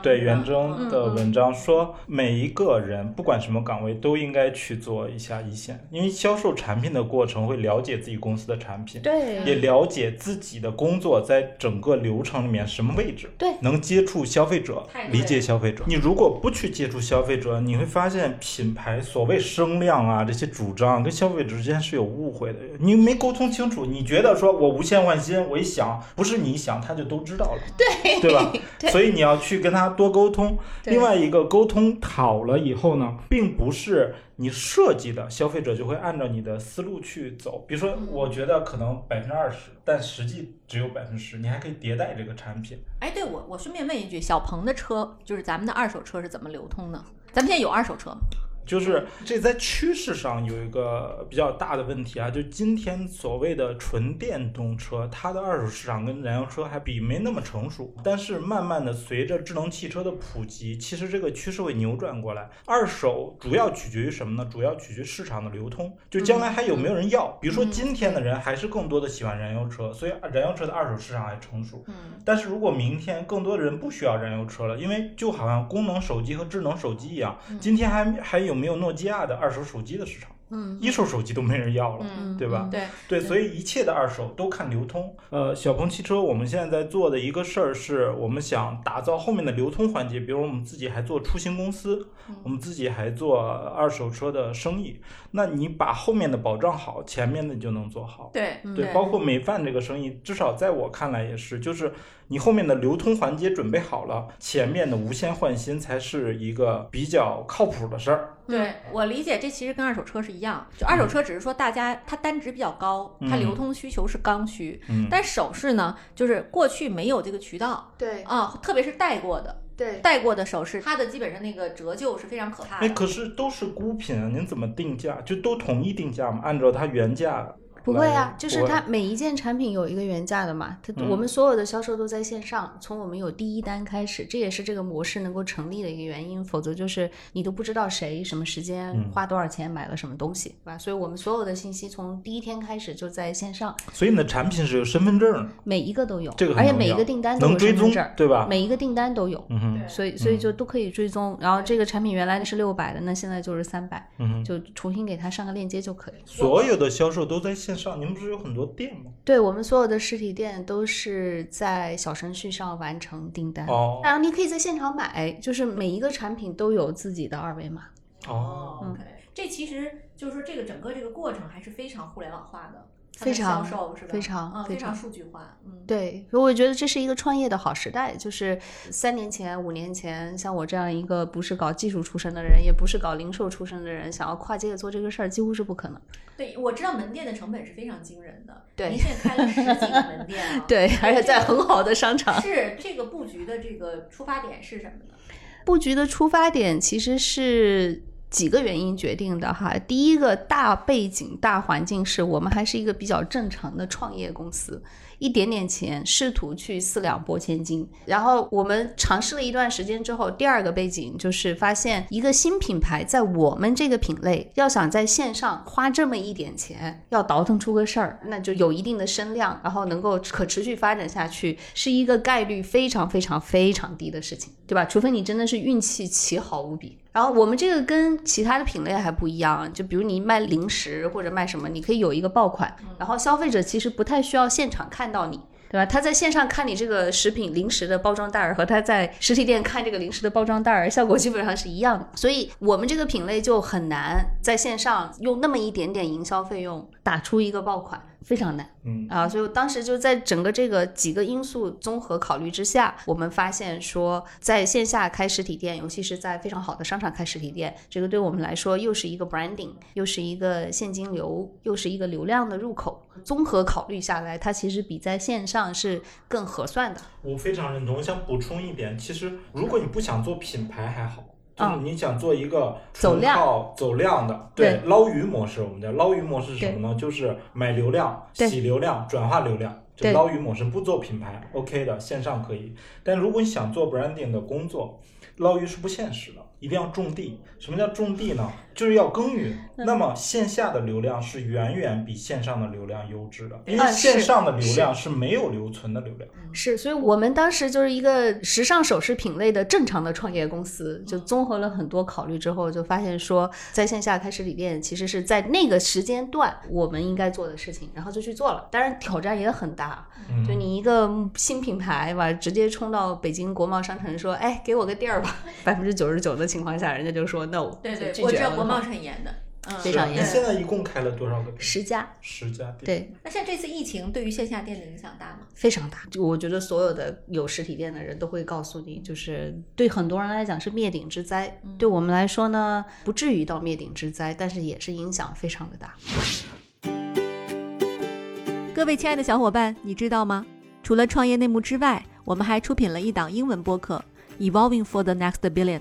对袁征的文章说，每一个人不管什么岗位都应该去做一下一线，因为销售产品的过程会了解自己公司的产品，对。也了解自己的工作在整个流程里面什么位置，对。能接触消费者理解消费者。你如果不去接触消费者，你会发现品牌所谓声量啊这些主张跟消费者之间是有误会的，你没沟通清楚，你觉得说我无限换新，我一想不是你想他就都知道了，对。对吧？[laughs] 对所以你要去跟他多沟通。另外一个沟通好了以后呢，并不是你设计的，消费者就会按照你的思路去走。比如说，我觉得可能百分之二十，但实际只有百分之十，你还可以迭代这个产品。哎，对我我顺便问一句，小鹏的车就是咱们的二手车是怎么流通的？咱们现在有二手车吗？就是这在趋势上有一个比较大的问题啊，就今天所谓的纯电动车，它的二手市场跟燃油车还比没那么成熟。但是慢慢的随着智能汽车的普及，其实这个趋势会扭转过来。二手主要取决于什么呢？主要取决于市场的流通，就将来还有没有人要。比如说今天的人还是更多的喜欢燃油车，所以燃油车的二手市场还成熟。嗯，但是如果明天更多的人不需要燃油车了，因为就好像功能手机和智能手机一样，今天还还有没有诺基亚的二手手机的市场？嗯一手手机都没人要了，嗯对吧？对，对，所以一切的二手都看流通。呃，小鹏汽车我们现在在做的一个事儿是，我们想打造后面的流通环节，比如我们自己还做出行公司，我们自己还做二手车的生意。那你把后面的保障好，前面的就能做好。对对，包括美饭这个生意，至少在我看来也是，就是你后面的流通环节准备好了，前面的无限换新才是一个比较靠谱的事儿。对我理解，这其实跟二手车是一样，就二手车只是说大家它单值比较高，它嗯流通需求是刚需，嗯，但首饰呢，就是过去没有这个渠道对啊，特别是带过的，对戴过的首饰，它的基本上那个折旧是非常可怕哎，的。可是都是孤品啊，您怎么定价？就都统一定价吗？按照它原价？不会啊，就是它每一件产品有一个原价的嘛，它、嗯我们所有的销售都在线上，从我们有第一单开始，这也是这个模式能够成立的一个原因，否则就是你都不知道谁什么时间嗯花多少钱买了什么东西，对吧？所以我们所有的信息从第一天开始就在线上，所以你的产品是有身份证的，每一个都有，这个很重要而且每一个订单都有追踪身份证，，对吧？每一个订单都有。嗯哼，所以，所以就都可以追踪。然后这个产品原来是六百的，那现在就是三百，嗯，就重新给它上个链接就可以。所有的销售都在线上，你们不是有很多店吗？对我们所有的实体店都是在小程序上完成订单，哦。然后你可以在现场买，就是每一个产品都有自己的二维码。哦，，OK，这其实就是说这个整个这个过程还是非常互联网化的，非常？非常嗯，非常数据化，嗯，对，所以我觉得这是一个创业的好时代。就是三年前、五年前，像我这样一个不是搞技术出身的人，也不是搞零售出身的人，想要跨界做这个事儿，几乎是不可能。对，我知道门店的成本是非常惊人的。对您现在开了十几个门店啊，[laughs] 对，而且在很好的商场。[laughs] 是这个布局的这个出发点是什么呢？布局的出发点其实是几个原因决定的哈。第一个大背景、大环境是我们还是一个比较正常的创业公司，一点点钱试图去四两拨千斤。然后我们尝试了一段时间之后，第二个背景就是发现一个新品牌在我们这个品类要想在线上花这么一点钱，要倒腾出个事儿，那就有一定的声量，然后能够可持续发展下去，是一个概率非常非常非常低的事情，对吧？除非你真的是运气奇好无比。然后我们这个跟其他的品类还不一样，就比如你卖零食或者卖什么，你可以有一个爆款，然后消费者其实不太需要现场看到你。对吧？他在线上看你这个食品零食的包装袋儿，和他在实体店看这个零食的包装袋儿，效果基本上是一样的。所以我们这个品类就很难在线上用那么一点点营销费用打出一个爆款。非常难。嗯啊，所以当时就在整个这个几个因素综合考虑之下，我们发现说，在线下开实体店，尤其是在非常好的商场开实体店，这个对我们来说又是一个 branding，又是一个现金流，又是一个流量的入口。综合考虑下来，它其实比在线上是更合算的。我非常认同。我想补充一点，其实如果你不想做品牌还好，就是嗯你想做一个走量走量的，对捞鱼模式，我们叫捞鱼模式是什么呢？就是买流量、洗流量、转化流量，就捞鱼模式，不做品牌，OK 的，线上可以。但如果你想做 branding 的工作，捞鱼是不现实的，一定要种地。什么叫种地呢？就是要耕耘。嗯那么线下的流量是远远比线上的流量优质的，因为线上的流量是没有留存的流量。是，所以我们当时就是一个时尚首饰品类的正常的创业公司，就综合了很多考虑之后，就发现说在线下开实体店其实是在那个时间段我们应该做的事情，然后就去做了。当然挑战也很大，嗯就你一个新品牌吧，直接冲到北京国贸商城说，哎，给我个地儿吧，[laughs] 百分之九十九的情况下，人家就说 no，对对，拒绝了国贸是很严的，嗯，非常严现在一共开了多少个店？十家，十家店。对，那像这次疫情对于线下店的影响大吗？非常大。就我觉得所有的有实体店的人都会告诉你，就是对很多人来讲是灭顶之灾，对我们来说呢，不至于到灭顶之灾，但是也是影响非常的大。各位亲爱的小伙伴，你知道吗？除了创业内幕之外，我们还出品了一档英文播客《Evolving for the Next Billion》，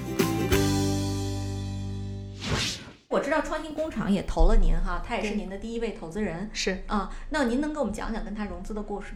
我知道创新工厂也投了您哈，他也是您的第一位投资人是啊。那您能给我们讲讲跟他融资的故事？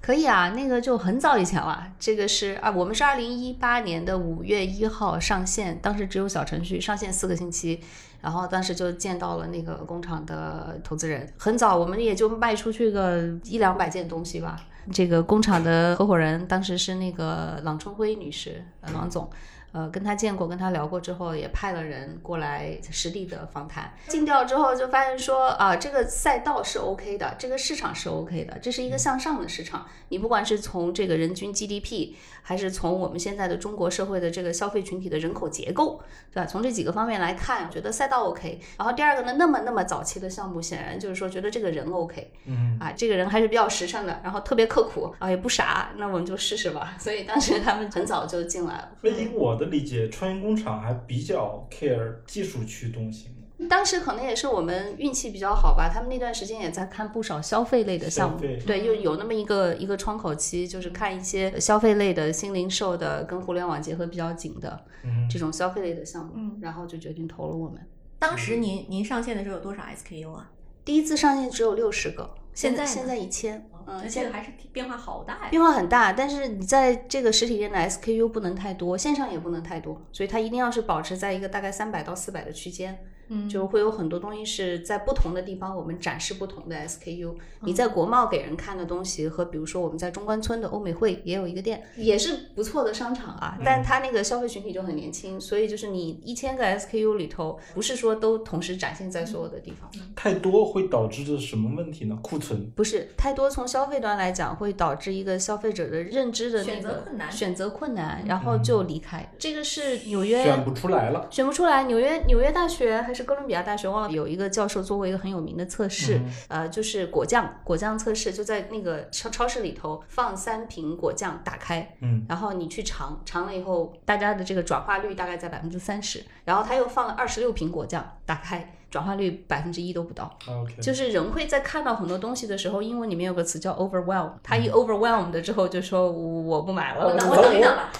可以啊，那个就很早以前了，这个是啊，我们是二零一八年的五月一号上线，当时只有小程序，上线四个星期，然后当时就见到了那个工厂的投资人，很早，我们也就卖出去个一两百件东西吧。这个工厂的合伙人当时是那个郎春辉女士，呃，郎总。呃，跟他见过，跟他聊过之后，也派了人过来实地的访谈。进调之后就发现说啊，这个赛道是 OK 的，这个市场是 OK 的，这是一个向上的市场。你不管是从这个人均 GDP，还是从我们现在的中国社会的这个消费群体的人口结构，对吧？从这几个方面来看，觉得赛道 OK。然后第二个呢，那么那么早期的项目，显然就是说觉得这个人 OK，嗯，啊，这个人还是比较实诚的，然后特别刻苦啊，也不傻，那我们就试试吧。所以当时他们很早就进来了。那以我的理解，创业工厂还比较 care 技术驱动型的。当时可能也是我们运气比较好吧，他们那段时间也在看不少消费类的项目，对，就有那么一个一个窗口期，就是看一些消费类的、新零售的、跟互联网结合比较紧的嗯，这种消费类的项目，嗯然后就决定投了我们。当时您您上线的时候有多少 SKU 啊？第一次上线只有六十个，现在现在一千，嗯，这现个还是变化好大呀。变化很大，但是你在这个实体店的 SKU 不能太多，线上也不能太多，所以它一定要是保持在一个大概三百到四百的区间。嗯就会有很多东西是在不同的地方我们展示不同的 SKU。你嗯在国贸给人看的东西和比如说我们在中关村的欧美汇也有一个店，也是不错的商场啊，但它那个消费群体就很年轻，所以就是你一千个 SKU 里头，不是说都同时展现在所有的地方。太多会导致的什么问题呢？库存。不是太多，从消费端来讲，会导致一个消费者的认知的那选择个困难选择困难，然后就离开。这个是纽约选不出来了。选不出来，纽约纽约大学还是哥伦比亚大学，忘了有一个教授做过一个很有名的测试，嗯呃，就是果酱果酱测试，就在那个超超市里头放三瓶果酱，打开，嗯，然后你去尝，尝了以后，大家的这个转化率大概在百分之三十，然后他又放了二十六瓶果酱，打开，转化率百分之一都不到。OK，就是人会在看到很多东西的时候，英文里面有个词叫 overwhelm，他嗯一 overwhelmed 之后就说我不买了，我等我我等一等吧，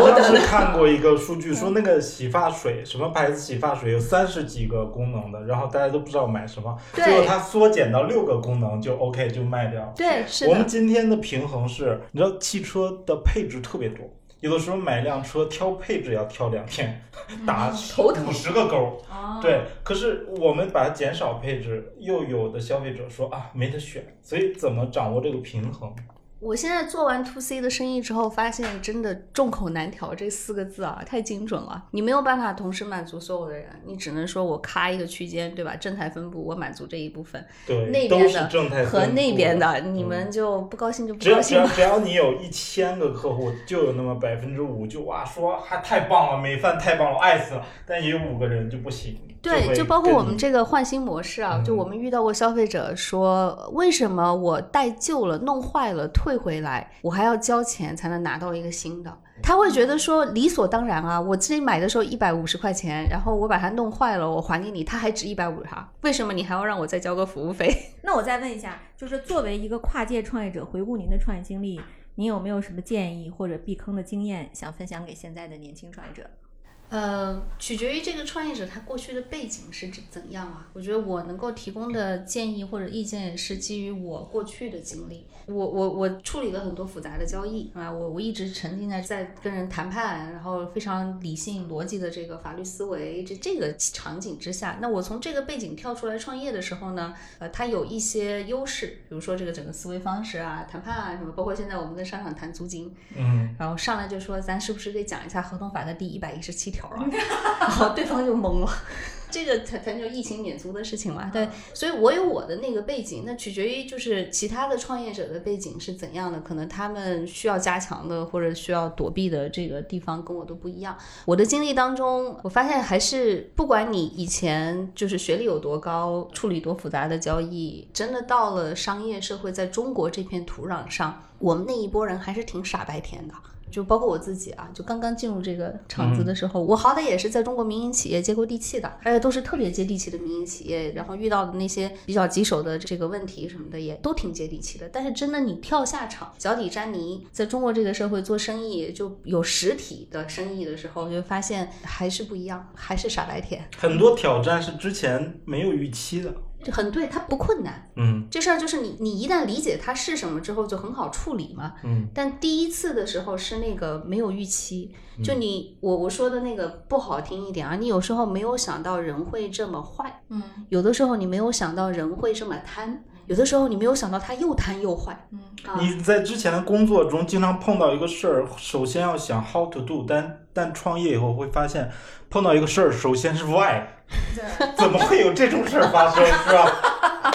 我。好像是看过一个数据，说那个洗发水 [laughs] 什么牌子洗发水有三十几个功能的，然后大家都不知道买什么，对结果它缩减到六个功能就 OK 就卖掉。对，是我们，今天的平衡是，你知道汽车的配置特别多，有的时候买辆车挑配置要挑两天，[laughs] 打五十个勾。哦，对，可是我们把它减少配置，又有的消费者说啊没得选，所以怎么掌握这个平衡？我现在做完 to C 的生意之后，发现真的众口难调这四个字啊，太精准了。你没有办法同时满足所有的人，你只能说我卡一个区间，对吧？正态分布我满足这一部分，对，那都是边的正态和分布那边的，嗯你们就不高兴就不高兴吧。只要只要你有一千个客户，就有那么百分之五就哇说还太棒了，美饭太棒了，爱死了。但也有五个人就不行。对，就包括我们这个换新模式啊，就嗯我们遇到过消费者说，为什么我带旧了、弄坏了退回来，我还要交钱才能拿到一个新的？他会觉得说理所当然啊，我自己买的时候一百五十块钱，然后我把它弄坏了，我还给你，它还值一百五十啊，为什么你还要让我再交个服务费？[laughs] 那我再问一下，就是作为一个跨界创业者，回顾您的创业经历，您有没有什么建议或者避坑的经验想分享给现在的年轻创业者？呃，取决于这个创业者他过去的背景是怎怎样啊？我觉得我能够提供的建议或者意见也是基于我过去的经历。我我我处理了很多复杂的交易啊，我我一直沉浸在在跟人谈判，然后非常理性逻辑的这个法律思维这这个场景之下，那我从这个背景跳出来创业的时候呢，呃，它有一些优势，比如说这个整个思维方式啊、谈判啊什么，包括现在我们跟商场谈租金，嗯，然后上来就说咱是不是得讲一下合同法的第一百一十七条啊？然 [laughs] 后对方就懵了。[laughs] 这个谈谈就疫情免租的事情嘛，对，所以我有我的那个背景，那取决于就是其他的创业者的背景是怎样的，可能他们需要加强的或者需要躲避的这个地方跟我都不一样。我的经历当中，我发现还是不管你以前就是学历有多高，处理多复杂的交易，真的到了商业社会，在中国这片土壤上，我们那一波人还是挺傻白甜的。就包括我自己啊，就刚刚进入这个场子的时候，我好歹也是在中国民营企业接过地气的，而且都是特别接地气的民营企业，然后遇到的那些比较棘手的这个问题什么的，也都挺接地气的。但是真的你跳下场，脚底沾泥，在中国这个社会做生意，就有实体的生意的时候，就发现还是不一样，还是傻白甜。很多挑战是之前没有预期的。就很对，它不困难。嗯这事儿就是你，你一旦理解它是什么之后，就很好处理嘛。嗯但第一次的时候是那个没有预期，就你我我说的那个不好听一点啊，你有时候没有想到人会这么坏，嗯有的时候你没有想到人会这么贪，有的时候你没有想到他又贪又坏嗯啊。你在之前的工作中经常碰到一个事儿，首先要想 how to do，但但创业以后会发现，碰到一个事儿，首先是 why，怎么会有这种事儿发生，[laughs] 是吧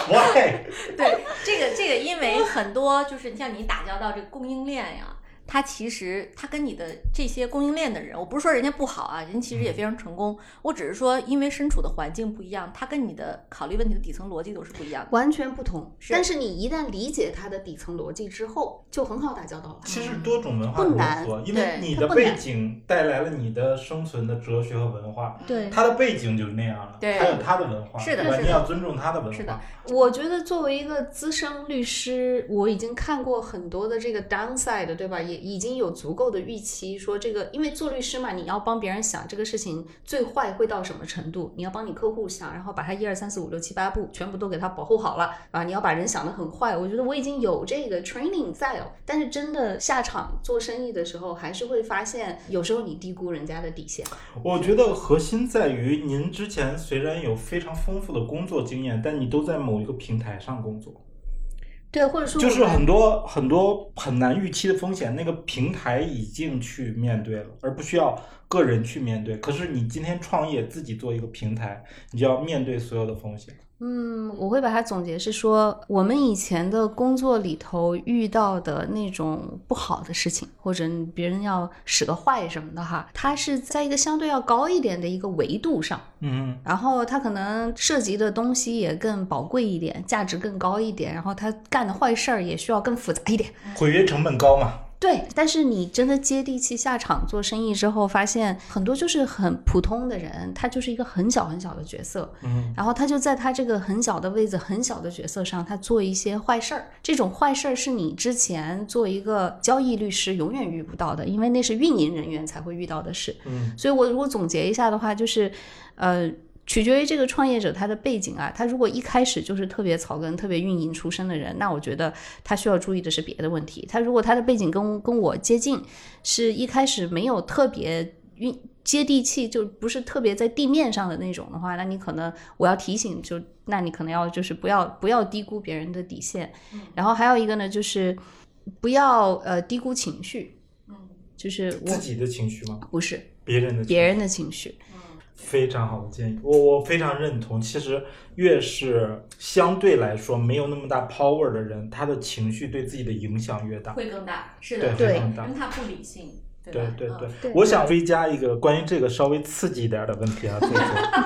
？why？对，这个这个，因为很多就是像你打交道这个供应链呀。它其实，他跟你的这些供应链的人，我不是说人家不好啊，人其实也非常成功。我只是说，因为身处的环境不一样，他跟你的考虑问题的底层逻辑都是不一样的。完全不同，是但是你一旦理解它的底层逻辑之后，就很好打交道了。其实多种文化融不难合，因为你的背景带来了你的生存的哲学和文化。对，他的背景就是那样了，对他有他的文化，是的是的你要尊重他的文化。是的，我觉得作为一个资深律师，我已经看过很多的这个 downside，对吧？也已经有足够的预期，说这个，因为做律师嘛，你要帮别人想这个事情最坏会到什么程度，你要帮你客户想，然后把他一二三四五六七八步全部都给他保护好了啊，你要把人想得很坏。我觉得我已经有这个 training 在了，但是真的下场做生意的时候，还是会发现有时候你低估人家的底线。我觉得核心在于，您之前虽然有非常丰富的工作经验，但你都在某一个平台上工作，对，或者说就是很多很多很难预期的风险，那个平台已经去面对了，而不需要个人去面对。可是你今天创业自己做一个平台，你就要面对所有的风险。嗯，我会把它总结是说，我们以前的工作里头遇到的那种不好的事情，或者别人要使个坏什么的哈，它是在一个相对要高一点的一个维度上，嗯，然后它可能涉及的东西也更宝贵一点，价值更高一点，然后他干的坏事儿也需要更复杂一点。[laughs] 毁约成本高嘛？对，但是你真的接地气下场做生意之后，发现很多就是很普通的人，他就是一个很小很小的角色，嗯，然后他就在他这个很小的位置、很小的角色上，他做一些坏事儿。这种坏事儿是你之前做一个交易律师永远遇不到的，因为那是运营人员才会遇到的事。嗯，所以我如果总结一下的话，就是，呃。取决于这个创业者他的背景啊，他如果一开始就是特别草根、特别运营出身的人，那我觉得他需要注意的是别的问题。他如果他的背景跟跟我接近，是一开始没有特别运接地气，就不是特别在地面上的那种的话，那你可能我要提醒就，那你可能要就是不要不要低估别人的底线。然后还有一个呢，就是不要呃低估情绪，嗯，就是我自己的情绪吗？不是别人的别人的情绪，非常好的建议，我我非常认同。其实越是相对来说没有那么大 power 的人，他的情绪对自己的影响越大。会更大，是的，对因为他不理性，对对对对，我想追加一个关于这个稍微刺激一点的问题啊，[laughs] 就是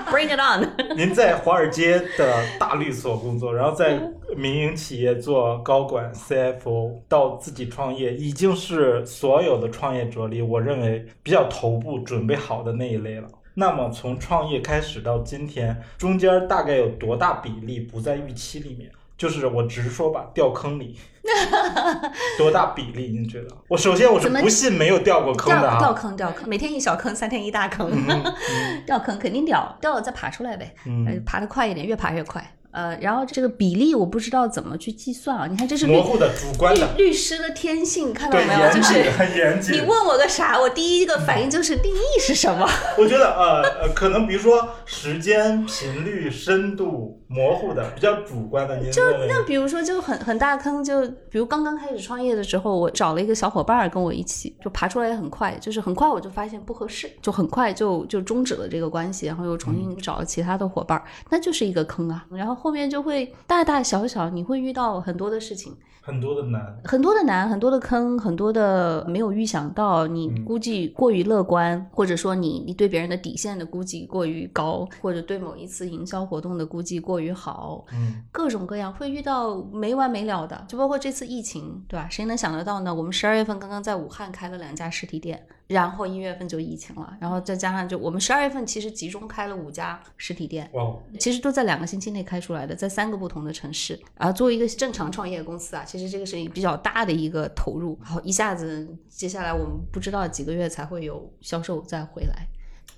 Bring it on！[laughs] 您在华尔街的大律所工作，然后在民营企业做高管 CFO，到自己创业，已经是所有的创业者里，我认为比较头部准备好的那一类了。那么从创业开始到今天，中间大概有多大比例不在预期里面？就是我直说吧，掉坑里，[laughs] 多大比例？你觉得？我首先我是不信没有掉过坑的掉掉啊。坑掉坑，每天一小坑，三天一大坑，嗯 [laughs] 掉坑肯定掉，掉了再爬出来呗，嗯呃爬得快一点，越爬越快。呃，然后这个比例我不知道怎么去计算啊，你看这是律模糊的、主观的，律律师的天性，看到，没有？就是，很严谨。你问我个啥，我第一个反应就是定义是什么？我觉得呃呃，可能比如说时间、频率、深度模糊的，比较主观的，您认为那比如说就很很大坑，就比如刚刚开始创业的时候，我找了一个小伙伴跟我一起，就爬出来也很快，就是很快我就发现不合适，就很快就就终止了这个关系，然后又重新找了其他的伙伴儿，那就是一个坑啊。然后后面就会大大小小，你会遇到很多的事情。很多的难。很多的难，很多的坑，很多的没有预想到，你嗯估计过于乐观，或者说你你对别人的底线的估计过于高，或者对某一次营销活动的估计过于好，嗯，各种各样会遇到没完没了的，就包括这次疫情，对吧？谁能想得到呢？我们十二月份刚刚在武汉开了两家实体店，然后一月份就疫情了，然后再加上就我们十二月份其实集中开了五家实体店，哇哦，其实都在两个星期内开出来的，在三个不同的城市。然后作为一个正常创业公司啊，其实这个是比较大的一个投入，然后一下子接下来我们不知道几个月才会有销售再回来。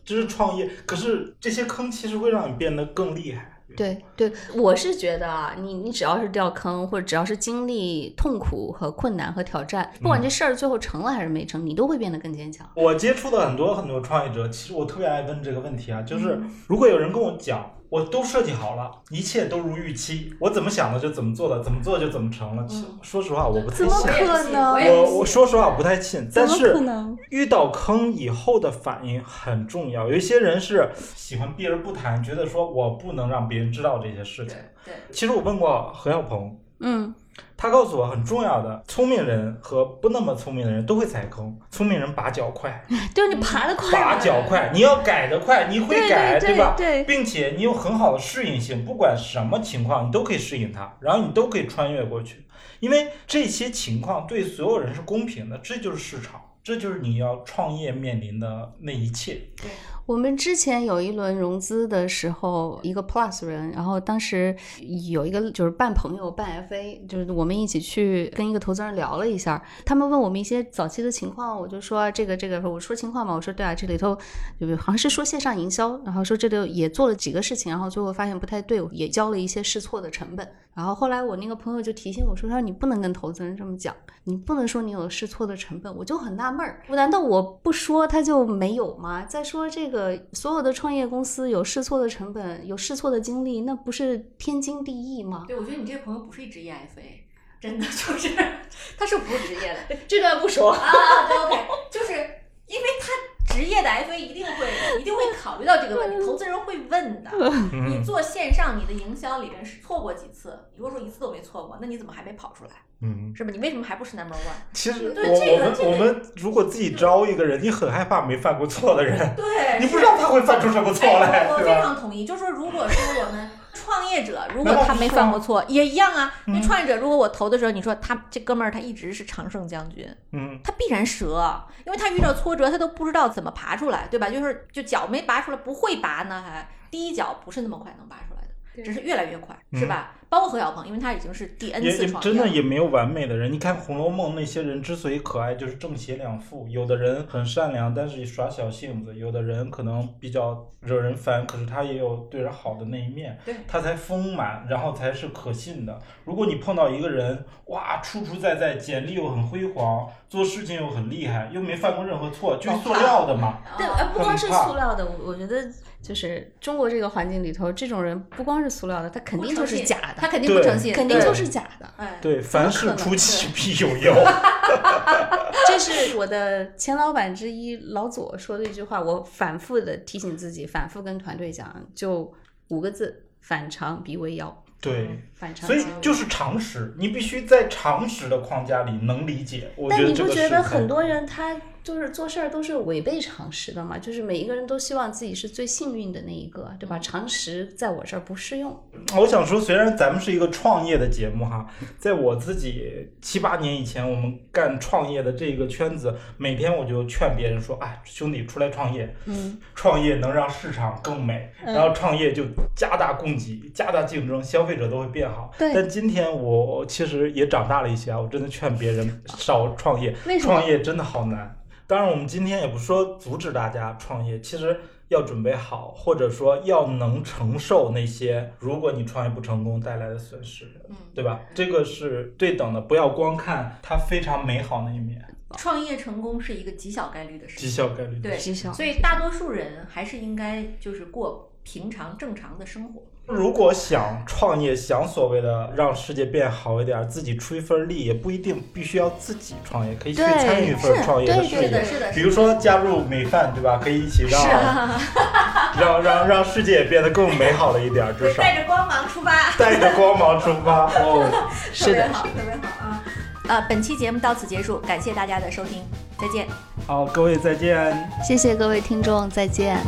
这是创业，可是这些坑其实会让你变得更厉害。对对，我是觉得啊，你你只要是掉坑，或者只要是经历痛苦和困难和挑战，不管这事儿最后成了还是没成，你都会变得更坚强。我接触的很多很多创业者，其实我特别爱问这个问题啊，就是嗯。如果有人跟我讲，我都设计好了，一切都如预期，我怎么想的就怎么做的，怎么做就怎么成了。其实说实话，我不太怎么信。可能我我我说实话我不太信，但怎么是可能？遇到坑以后的反应很重要。有一些人是喜欢避而不谈，觉得说我不能让别人知道这些事情。对，其实我问过何小鹏，嗯，他告诉我很重要的，聪明人和不那么聪明的人都会踩坑。聪明人拔脚快，[laughs] 就是你爬得快拔，脚快，你要改得快，你会对改，对吧？对并且你有很好的适应性，不管什么情况，你都可以适应它，然后你都可以穿越过去。因为这些情况对所有人是公平的，这就是市场，这就是你要创业面临的那一切。我们之前有一轮融资的时候，一个 Plus 人，然后当时有一个就是半朋友半 FA，就是我们一起去跟一个投资人聊了一下，他们问我们一些早期的情况，我就说这个这个，我说情况嘛，我说对啊，这里头就好像是说线上营销，然后说这里也做了几个事情，然后最后发现不太对，也交了一些试错的成本。然后后来我那个朋友就提醒我说，他说你不能跟投资人这么讲，你不能说你有试错的成本，我就很纳闷儿，难道我不说他就没有吗？再说这个所有的创业公司有试错的成本，有试错的经历，那不是天经地义吗？对，我觉得你这个朋友不是一职业 FA，真的就是 [laughs] 他是不是职业的 [laughs] 这段不说。啊？对，OK，就是因为他职业的 FA 一定会 [laughs] 一定会考虑到这个问题，投资人会问的。你嗯做线上，你的营销里面是错过几次？如果说一次都没错过，那你怎么还没跑出来？嗯，是吧？你为什么还不是 number one？其实我对这个这个我们我们如果自己招一个人，你很害怕没犯过错的人，对，你不知道他会犯出什么错哎来，我我非？常同意，就是说，如果说我们创业者，如果他没犯过错，也一样啊。因为嗯创业者，如果我投的时候，你说他这哥们儿他一直是常胜将军，嗯，他必然折，因为他遇到挫折，他都不知道怎么爬出来，对吧？就是就脚没拔出来，不会拔呢，还第一脚不是那么快能拔出来的，只是越来越快，是吧？包括何小鹏，因为他已经是第 N 次创业了，真的也没有完美的人。你看《红楼梦》那些人之所以可爱，就是正邪两副。有的人很善良，但是耍小性子；有的人可能比较惹人烦，可是他也有对人好的那一面。对他才丰满，然后才是可信的。如果你碰到一个人，哇，出出在在，简历又很辉煌，做事情又很厉害，又没犯过任何错，就是塑料的嘛。对，呃，不光是塑料的，我我觉得就是中国这个环境里头，这种人不光是塑料的，他肯定就是假的。他肯定不诚信，肯定就是假的。哎，对，凡事出其必有妖。[laughs] 这是我的前老板之一老左说的一句话，我反复的提醒自己，反复跟团队讲，就五个字：反常必为妖。对，反常所以就是常识，你必须在常识的框架里能理解。我觉但你不觉得很很多人他就是做事儿都是违背常识的嘛？就是每一个人都希望自己是最幸运的那一个，对吧？常识在我这儿不适用。我想说，虽然咱们是一个创业的节目哈，在我自己七八年以前，我们干创业的这个圈子，每天我就劝别人说：“哎，兄弟，出来创业，嗯，创业能让市场更美，然后创业就加大供给、加大竞争，消费者都会变好。”对但今天我其实也长大了一些啊，我真的劝别人少创业，创业真的好难。当然，我们今天也不说阻止大家创业，其实要准备好，或者说要能承受那些如果你创业不成功带来的损失，嗯。对吧？这个是对等的，不要光看它非常美好那一面，创业成功是一个极小概率的事情，绩效概率的对，极小所以大多数人还是应该就是过平常正常的生活。如果想创业，想所谓的让世界变好一点，自己出一份力，也不一定必须要自己创业，可以去参与一份创业的事业。是的，是的，比如说加入美饭，对吧？可以一起让、啊，让让让世界也变得更美好了一点，至少带着光芒出发，[laughs] 带着光芒出发。哦，特是的，别好，特别好啊！呃，本期节目到此结束，感谢大家的收听，再见。好，各位再见。谢谢各位听众，再见。